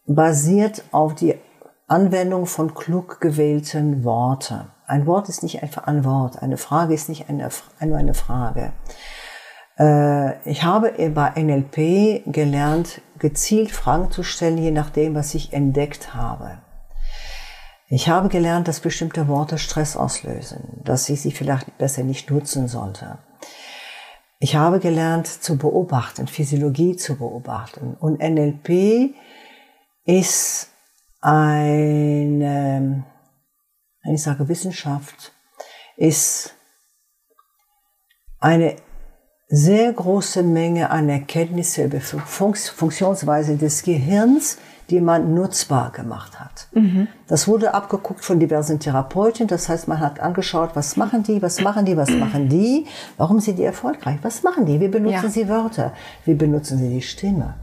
basiert auf die Anwendung von klug gewählten Worten. Ein Wort ist nicht einfach ein Wort, eine Frage ist nicht eine, nur eine Frage. Äh, ich habe bei NLP gelernt, gezielt Fragen zu stellen, je nachdem, was ich entdeckt habe. Ich habe gelernt, dass bestimmte Worte Stress auslösen, dass ich sie vielleicht besser nicht nutzen sollte. Ich habe gelernt zu beobachten, Physiologie zu beobachten. Und NLP ist eine, ich sage Wissenschaft, ist eine sehr große Menge an Erkenntnisse über Funktionsweise des Gehirns, die man nutzbar gemacht hat. Mhm. Das wurde abgeguckt von diversen Therapeuten. Das heißt, man hat angeschaut, was machen die, was machen die, was machen die, warum sind die erfolgreich, was machen die, wie benutzen ja. sie Wörter, wie benutzen sie die Stimme.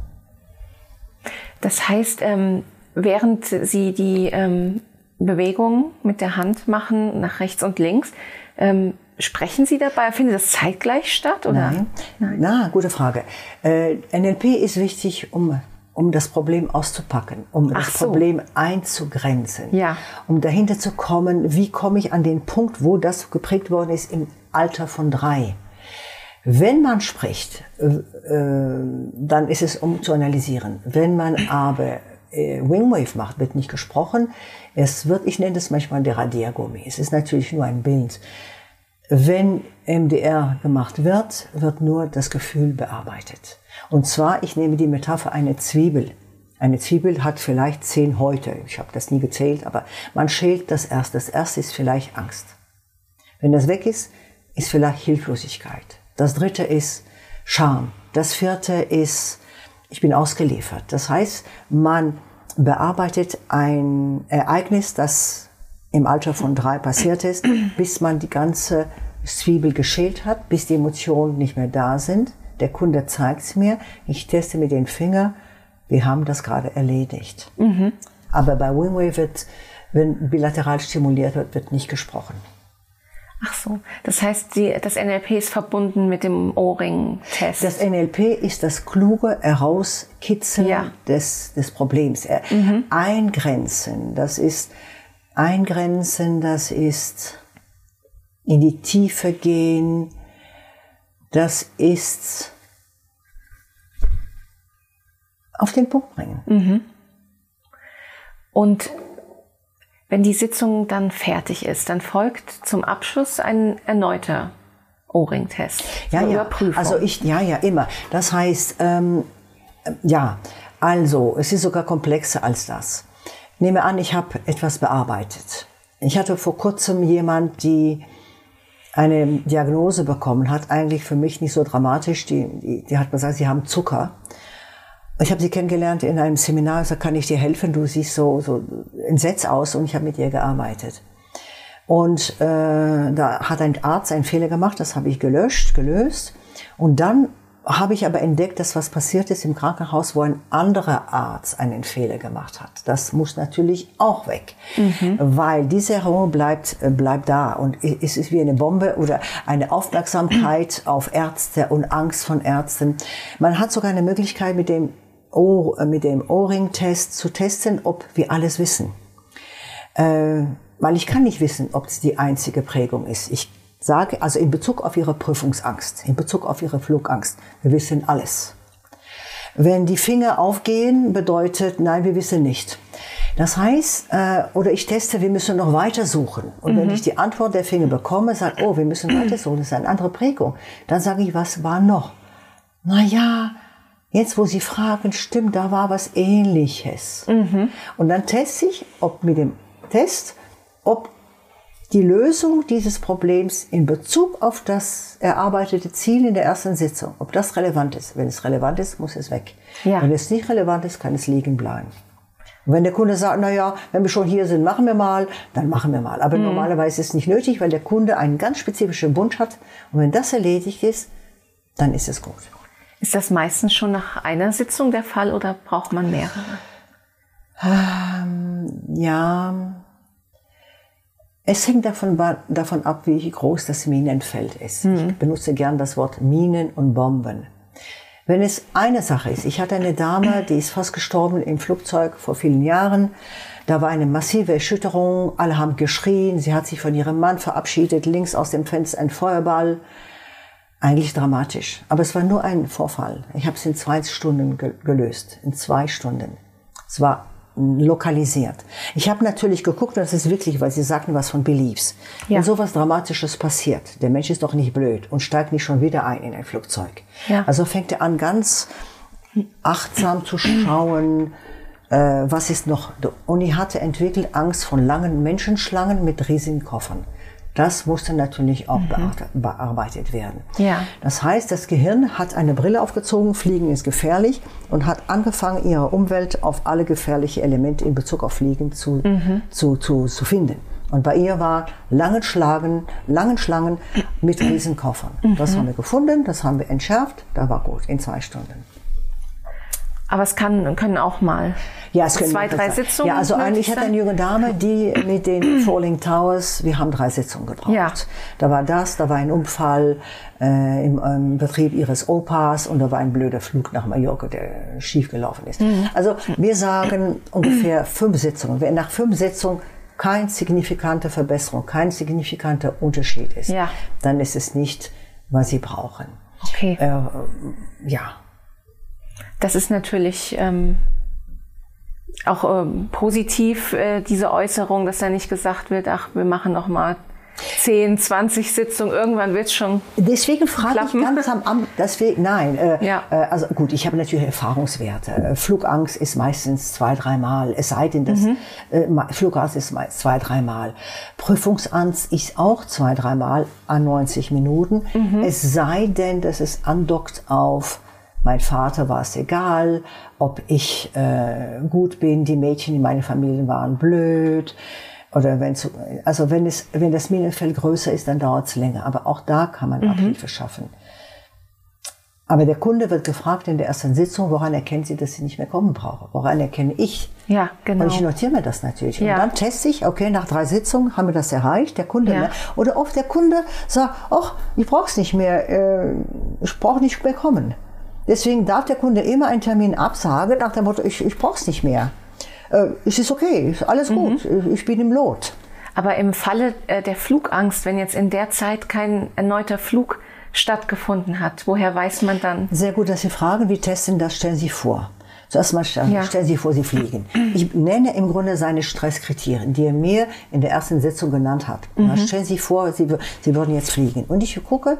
Das heißt, ähm, während Sie die ähm, Bewegung mit der Hand machen, nach rechts und links, ähm, Sprechen Sie dabei? Findet das zeitgleich statt? Oder? Nein. Nein. Na, gute Frage. Äh, NLP ist wichtig, um um das Problem auszupacken, um Ach das so. Problem einzugrenzen, ja. um dahinter zu kommen, wie komme ich an den Punkt, wo das geprägt worden ist im Alter von drei. Wenn man spricht, äh, äh, dann ist es um zu analysieren. Wenn man aber äh, Wingwave macht, wird nicht gesprochen. Es wird, ich nenne das manchmal der Radiergummi. Es ist natürlich nur ein Bild. Wenn MDR gemacht wird, wird nur das Gefühl bearbeitet. Und zwar, ich nehme die Metapher eine Zwiebel. Eine Zwiebel hat vielleicht zehn Häute. Ich habe das nie gezählt, aber man schält das erste. Das erste ist vielleicht Angst. Wenn das weg ist, ist vielleicht Hilflosigkeit. Das dritte ist Scham. Das vierte ist, ich bin ausgeliefert. Das heißt, man bearbeitet ein Ereignis, das im Alter von drei passiert ist, bis man die ganze Zwiebel geschält hat, bis die Emotionen nicht mehr da sind der Kunde zeigt es mir, ich teste mit den Finger, wir haben das gerade erledigt. Mhm. Aber bei Wingwave wird, wenn bilateral stimuliert wird, wird nicht gesprochen. Ach so, das heißt, die, das NLP ist verbunden mit dem O-Ring-Test. Das NLP ist das kluge Herauskitzeln ja. des, des Problems. Mhm. Eingrenzen, das ist eingrenzen, das ist in die Tiefe gehen, das ist auf den Punkt bringen. Mhm. Und wenn die Sitzung dann fertig ist, dann folgt zum Abschluss ein erneuter O-Ring-Test. Ja, ja. Überprüfung. Also ich, ja, ja, immer. Das heißt, ähm, ja, also es ist sogar komplexer als das. Nehme an, ich habe etwas bearbeitet. Ich hatte vor kurzem jemand, die eine Diagnose bekommen hat, eigentlich für mich nicht so dramatisch. Die, die, die hat gesagt, sie haben Zucker. Ich habe sie kennengelernt in einem Seminar, da kann ich dir helfen, du siehst so, so entsetzt aus und ich habe mit ihr gearbeitet. Und äh, da hat ein Arzt einen Fehler gemacht, das habe ich gelöscht, gelöst. Und dann habe ich aber entdeckt, dass was passiert ist im Krankenhaus, wo ein anderer Arzt einen Fehler gemacht hat. Das muss natürlich auch weg, mhm. weil diese Erinnerung bleibt, äh, bleibt da und es ist wie eine Bombe oder eine Aufmerksamkeit mhm. auf Ärzte und Angst von Ärzten. Man hat sogar eine Möglichkeit mit dem Ohr, äh, mit dem Ohrring-Test zu testen, ob wir alles wissen. Äh, weil ich kann nicht wissen, ob es die einzige Prägung ist. Ich sage, also in Bezug auf ihre Prüfungsangst, in Bezug auf ihre Flugangst, wir wissen alles. Wenn die Finger aufgehen, bedeutet, nein, wir wissen nicht. Das heißt, äh, oder ich teste, wir müssen noch weiter suchen. Und mhm. wenn ich die Antwort der Finger bekomme, sage, oh, wir müssen weiter suchen, das ist eine andere Prägung. Dann sage ich, was war noch? Na ja, jetzt wo Sie fragen, stimmt, da war was Ähnliches. Mhm. Und dann teste ich, ob mit dem Test, ob die Lösung dieses Problems in Bezug auf das erarbeitete Ziel in der ersten Sitzung, ob das relevant ist. Wenn es relevant ist, muss es weg. Ja. Wenn es nicht relevant ist, kann es liegen bleiben. Und wenn der Kunde sagt, na ja, wenn wir schon hier sind, machen wir mal, dann machen wir mal. Aber mhm. normalerweise ist es nicht nötig, weil der Kunde einen ganz spezifischen Wunsch hat. Und wenn das erledigt ist, dann ist es gut. Ist das meistens schon nach einer Sitzung der Fall oder braucht man mehrere? Ähm, ja, es hängt davon, davon ab, wie groß das Minenfeld ist. Mhm. Ich benutze gern das Wort Minen und Bomben. Wenn es eine Sache ist, ich hatte eine Dame, die ist fast gestorben im Flugzeug vor vielen Jahren. Da war eine massive Erschütterung, alle haben geschrien, sie hat sich von ihrem Mann verabschiedet, links aus dem Fenster ein Feuerball. Eigentlich dramatisch. Aber es war nur ein Vorfall. Ich habe es in zwei Stunden gelöst. In zwei Stunden. Es war lokalisiert. Ich habe natürlich geguckt, das ist wirklich, weil Sie sagten was von Beliefs. Ja. Wenn sowas Dramatisches passiert, der Mensch ist doch nicht blöd und steigt nicht schon wieder ein in ein Flugzeug. Ja. Also fängt er an, ganz achtsam zu schauen, äh, was ist noch. Und ich hatte entwickelt Angst von langen Menschenschlangen mit riesigen Koffern. Das musste natürlich auch mhm. bearbeitet werden. Ja. Das heißt, das Gehirn hat eine Brille aufgezogen, Fliegen ist gefährlich und hat angefangen, ihre Umwelt auf alle gefährlichen Elemente in Bezug auf Fliegen zu, mhm. zu, zu, zu finden. Und bei ihr war langen Schlagen, langen Schlangen mit Riesenkoffern. Mhm. Das haben wir gefunden, das haben wir entschärft, da war gut, in zwei Stunden. Aber es kann, können auch mal ja, es können zwei, drei Sitzungen. Ja, also eigentlich hatte eine junge Dame, die mit den Falling Towers, wir haben drei Sitzungen gebraucht. Ja. Da war das, da war ein Unfall äh, im, im Betrieb ihres Opas und da war ein blöder Flug nach Mallorca, der schiefgelaufen ist. Mhm. Also wir sagen ungefähr fünf Sitzungen. Wenn nach fünf Sitzungen kein signifikante Verbesserung, kein signifikanter Unterschied ist, ja. dann ist es nicht, was sie brauchen. Okay. Äh, ja. Das ist natürlich ähm, auch ähm, positiv, äh, diese Äußerung, dass da nicht gesagt wird, ach, wir machen noch mal 10, 20 Sitzungen, irgendwann wird es schon. Deswegen frage ich ganz am Amt, deswegen, nein, äh, ja. äh, also gut, ich habe natürlich Erfahrungswerte. Äh, Flugangst ist meistens zwei, dreimal, es sei denn, dass mhm. äh, Flugangst ist meist zwei, dreimal. Prüfungsangst ist auch zwei, dreimal an 90 Minuten, mhm. es sei denn, dass es andockt auf mein Vater war es egal, ob ich äh, gut bin, die Mädchen in meiner Familie waren blöd. Oder wenn also wenn es, wenn das Minenfeld größer ist, dann dauert es länger. Aber auch da kann man mhm. Abhilfe schaffen. Aber der Kunde wird gefragt in der ersten Sitzung, woran erkennt sie, dass sie nicht mehr kommen brauche? Woran erkenne ich? Ja, genau. Und ich notiere mir das natürlich. Ja. Und dann teste ich, okay, nach drei Sitzungen haben wir das erreicht, der Kunde. Ja. Oder oft der Kunde sagt, ach, ich brauche es nicht mehr, äh, ich brauche nicht mehr kommen. Deswegen darf der Kunde immer einen Termin absagen nach dem Motto, ich, ich brauche es nicht mehr. Äh, es ist okay, ist alles mhm. gut, ich, ich bin im Lot. Aber im Falle äh, der Flugangst, wenn jetzt in der Zeit kein erneuter Flug stattgefunden hat, woher weiß man dann? Sehr gut, dass Sie fragen, wie testen das? Stellen Sie vor. Zuerst mal stellen, ja. Sie vor, Sie fliegen. Ich nenne im Grunde seine Stresskriterien, die er mir in der ersten Sitzung genannt hat. Mhm. Stellen Sie vor, Sie, Sie würden jetzt fliegen. Und ich gucke,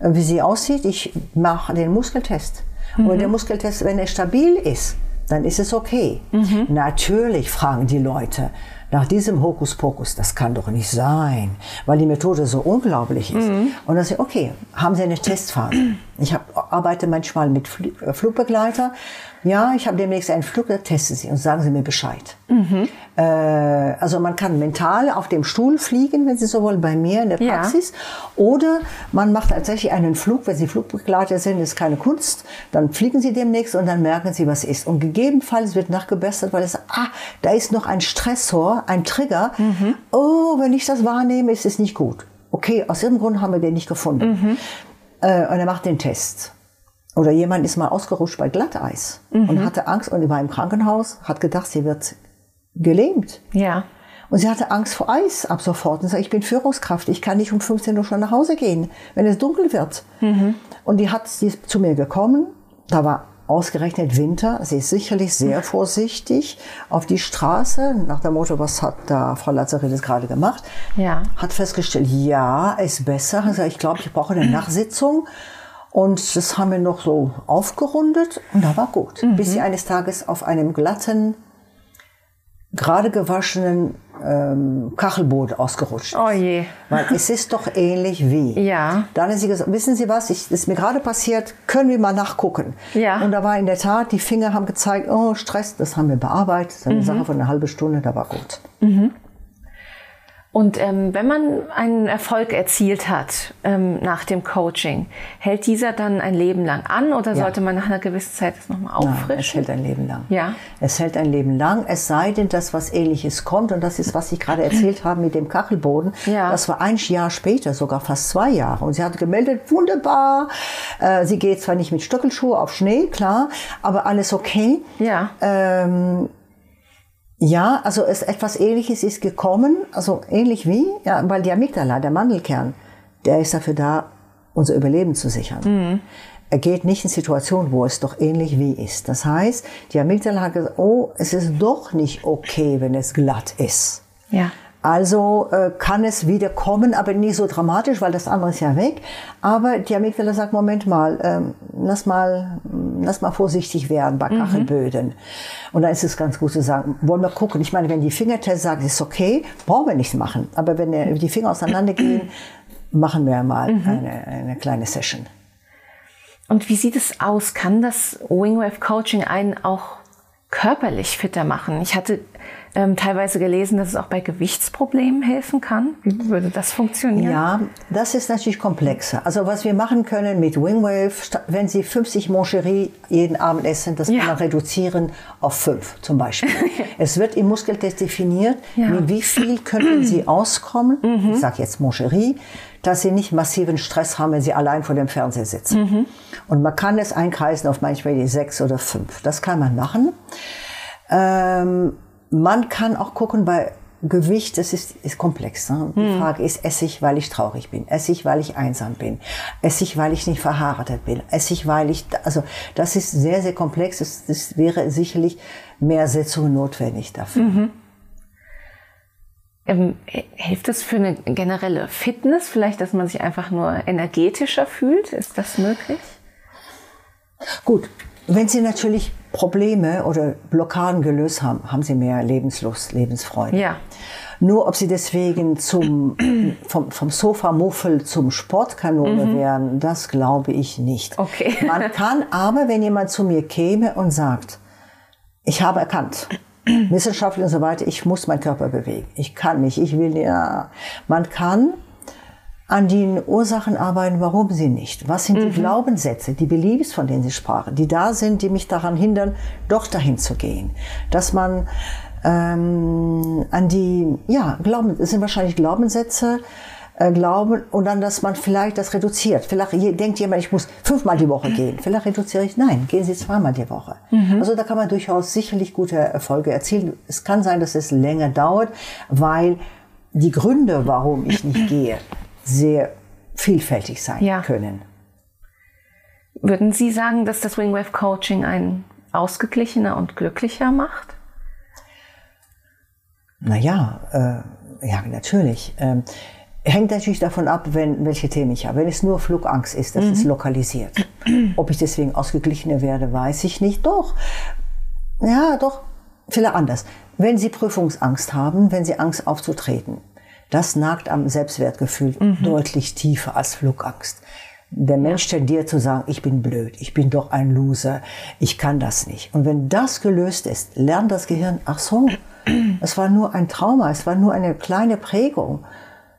wie sie aussieht. Ich mache den Muskeltest. Mhm. Und der Muskeltest, wenn er stabil ist, dann ist es okay. Mhm. Natürlich fragen die Leute, nach diesem Hokuspokus, das kann doch nicht sein, weil die Methode so unglaublich ist. Mhm. Und dann sage ich, okay, haben Sie eine Testphase? Ich hab, arbeite manchmal mit äh, Flugbegleiter ja, ich habe demnächst einen Flug, da testen Sie und sagen Sie mir Bescheid. Mhm. Äh, also man kann mental auf dem Stuhl fliegen, wenn Sie so wollen, bei mir in der Praxis. Ja. Oder man macht tatsächlich einen Flug, wenn Sie Flugbegleiter sind, ist keine Kunst. Dann fliegen Sie demnächst und dann merken Sie, was ist. Und gegebenenfalls wird nachgebessert, weil es, ah, da ist noch ein Stressor, ein Trigger. Mhm. Oh, wenn ich das wahrnehme, ist es nicht gut. Okay, aus irgendeinem Grund haben wir den nicht gefunden. Mhm. Äh, und er macht den Test. Oder jemand ist mal ausgerutscht bei Glatteis mhm. und hatte Angst und war im Krankenhaus, hat gedacht, sie wird gelähmt. Ja. Und sie hatte Angst vor Eis ab sofort. Und sagte, ich bin Führungskraft, ich kann nicht um 15 Uhr schon nach Hause gehen, wenn es dunkel wird. Mhm. Und die hat sie zu mir gekommen, da war ausgerechnet Winter. Sie ist sicherlich sehr vorsichtig auf die Straße. Nach der Motto, was hat da Frau Lazaridis gerade gemacht? Ja. Hat festgestellt, ja, ist besser. Also ich glaube, ich brauche eine Nachsitzung. Und das haben wir noch so aufgerundet und da war gut. Mhm. Bis sie eines Tages auf einem glatten, gerade gewaschenen ähm, Kachelboot ausgerutscht ist. Oh je. Weil es ist doch ähnlich wie. Ja. Dann hat sie gesagt, wissen Sie was, ich, ist mir gerade passiert, können wir mal nachgucken. Ja. Und da war in der Tat, die Finger haben gezeigt, oh, Stress, das haben wir bearbeitet. Eine mhm. Sache von einer halben Stunde, da war gut. Mhm. Und ähm, wenn man einen Erfolg erzielt hat ähm, nach dem Coaching, hält dieser dann ein Leben lang an oder ja. sollte man nach einer gewissen Zeit das nochmal auffrischen? Nein, es hält ein Leben lang. Ja. Es hält ein Leben lang, es sei denn, dass was Ähnliches kommt. Und das ist, was ich gerade erzählt habe mit dem Kachelboden. Ja. Das war ein Jahr später, sogar fast zwei Jahre. Und sie hat gemeldet, wunderbar. Äh, sie geht zwar nicht mit Stöckelschuhe auf Schnee, klar, aber alles okay. Ja. Ähm, ja, also es, etwas Ähnliches ist gekommen, also ähnlich wie, ja, weil die Amygdala, der Mandelkern, der ist dafür da, unser Überleben zu sichern. Mhm. Er geht nicht in Situationen, wo es doch ähnlich wie ist. Das heißt, die Amygdala hat gesagt, oh, es ist doch nicht okay, wenn es glatt ist. Ja. Also äh, kann es wieder kommen, aber nicht so dramatisch, weil das andere ist ja weg. Aber die Amygdala sagt, Moment mal, ähm, lass mal, lass mal vorsichtig werden bei mhm. Kachelböden. Mhm. Und dann ist es ganz gut zu sagen, wollen wir gucken. Ich meine, wenn die Fingertest sagt, ist okay, brauchen wir nichts machen. Aber wenn die Finger auseinandergehen, machen wir mal mhm. eine, eine kleine Session. Und wie sieht es aus? Kann das Wingwave Coaching einen auch körperlich fitter machen? Ich hatte ähm, teilweise gelesen, dass es auch bei Gewichtsproblemen helfen kann. Wie würde das funktionieren? Ja, das ist natürlich komplexer. Also was wir machen können mit Wingwave, wenn Sie 50 Moncherie jeden Abend essen, das ja. kann man reduzieren auf 5 zum Beispiel. es wird im Muskeltest definiert, ja. mit wie viel könnten Sie auskommen, mhm. ich sage jetzt Moncherie, dass Sie nicht massiven Stress haben, wenn Sie allein vor dem Fernseher sitzen. Mhm. Und man kann es einkreisen auf manchmal die 6 oder 5. Das kann man machen. Ähm, man kann auch gucken bei Gewicht, das ist, ist komplex. Ne? Die hm. Frage ist, esse ich, weil ich traurig bin? Esse ich, weil ich einsam bin? Esse ich, weil ich nicht verheiratet bin? Esse ich, weil ich, also das ist sehr, sehr komplex. Das, das wäre sicherlich mehr Sitzungen notwendig dafür. Mhm. Ähm, hilft es für eine generelle Fitness? Vielleicht, dass man sich einfach nur energetischer fühlt? Ist das möglich? Gut, wenn Sie natürlich Probleme oder Blockaden gelöst haben, haben Sie mehr Lebenslust, Lebensfreude. Ja. Nur ob Sie deswegen zum, vom, vom Sofamuffel zum Sportkanone mhm. werden, das glaube ich nicht. Okay. Man kann aber, wenn jemand zu mir käme und sagt, ich habe erkannt, wissenschaftlich und so weiter, ich muss meinen Körper bewegen. Ich kann nicht, ich will ja. Man kann an den Ursachen arbeiten, warum sie nicht. Was sind mhm. die Glaubenssätze, die Beliefs, von denen Sie sprachen, die da sind, die mich daran hindern, doch dahin zu gehen. Dass man ähm, an die, ja, Glauben, es sind wahrscheinlich Glaubenssätze, äh, Glauben und dann, dass man vielleicht das reduziert. Vielleicht denkt jemand, ich muss fünfmal die Woche gehen. Vielleicht reduziere ich, nein, gehen Sie zweimal die Woche. Mhm. Also da kann man durchaus sicherlich gute Erfolge erzielen. Es kann sein, dass es länger dauert, weil die Gründe, warum ich nicht gehe, sehr vielfältig sein ja. können. Würden Sie sagen, dass das Wingwave Coaching einen ausgeglichener und glücklicher macht? Naja, äh, ja, natürlich. Ähm, hängt natürlich davon ab, wenn, welche Themen ich habe. Wenn es nur Flugangst ist, das mhm. ist lokalisiert. Ob ich deswegen ausgeglichener werde, weiß ich nicht. Doch. Ja, doch. Vielleicht anders. Wenn Sie Prüfungsangst haben, wenn Sie Angst aufzutreten, das nagt am Selbstwertgefühl mhm. deutlich tiefer als Flugangst. Der Mensch tendiert zu sagen, ich bin blöd, ich bin doch ein Loser, ich kann das nicht. Und wenn das gelöst ist, lernt das Gehirn, ach so, es war nur ein Trauma, es war nur eine kleine Prägung.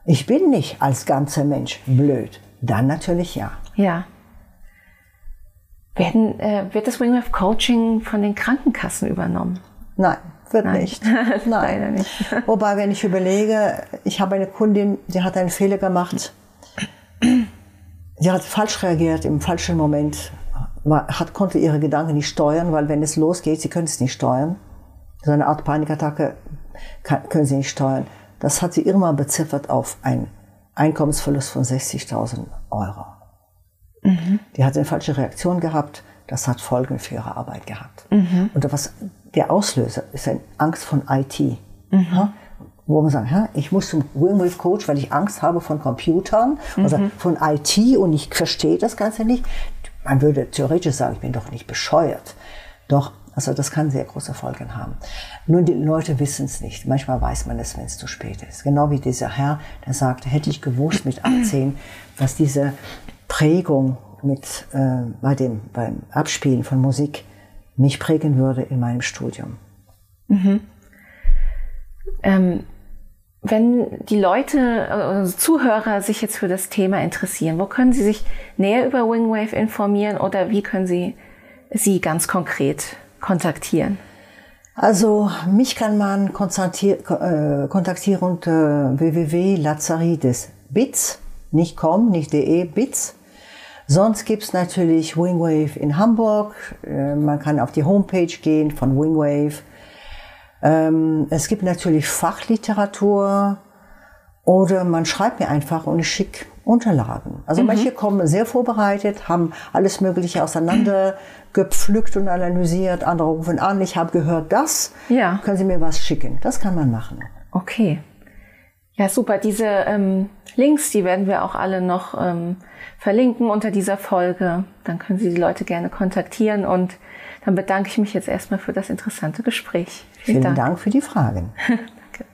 Ich bin nicht als ganzer Mensch blöd. Dann natürlich ja. Ja. Werden, äh, wird das Wingwave Coaching von den Krankenkassen übernommen? Nein, wird Nein. nicht. Nein. Nicht. Wobei, wenn ich überlege, ich habe eine Kundin, die hat einen Fehler gemacht. Sie hat falsch reagiert im falschen Moment, hat, konnte ihre Gedanken nicht steuern, weil wenn es losgeht, sie können es nicht steuern. So eine Art Panikattacke kann, können sie nicht steuern. Das hat sie irgendwann beziffert auf einen Einkommensverlust von 60.000 Euro. Mhm. Die hat eine falsche Reaktion gehabt. Das hat Folgen für ihre Arbeit gehabt. Mhm. Und was der Auslöser ist eine Angst von IT. Mhm. Wo man sagt, ich muss zum Wingwave Coach, weil ich Angst habe von Computern oder mhm. von IT und ich verstehe das Ganze nicht. Man würde theoretisch sagen, ich bin doch nicht bescheuert. Doch also das kann sehr große Folgen haben. Nur die Leute wissen es nicht. Manchmal weiß man es, wenn es zu spät ist. Genau wie dieser Herr, der sagte, hätte ich gewusst mit 18, was diese Prägung mit, äh, bei dem, beim Abspielen von Musik mich prägen würde in meinem Studium. Mhm. Ähm, wenn die Leute, also Zuhörer sich jetzt für das Thema interessieren, wo können sie sich näher über Wingwave informieren oder wie können sie sie ganz konkret kontaktieren? Also mich kann man äh, kontaktieren unter www.lazarides.bits, nicht com, nicht de, bits. Sonst gibt's natürlich Wingwave in Hamburg. Äh, man kann auf die Homepage gehen von Wingwave. Ähm, es gibt natürlich Fachliteratur oder man schreibt mir einfach und ich schicke Unterlagen. Also mhm. manche kommen sehr vorbereitet, haben alles Mögliche auseinander gepflückt und analysiert. Andere rufen an, ich habe gehört das. Ja. Können Sie mir was schicken? Das kann man machen. Okay. Ja, super. Diese ähm, Links, die werden wir auch alle noch ähm, verlinken unter dieser Folge. Dann können Sie die Leute gerne kontaktieren und dann bedanke ich mich jetzt erstmal für das interessante Gespräch. Vielen, Vielen Dank. Dank für die Fragen. Danke.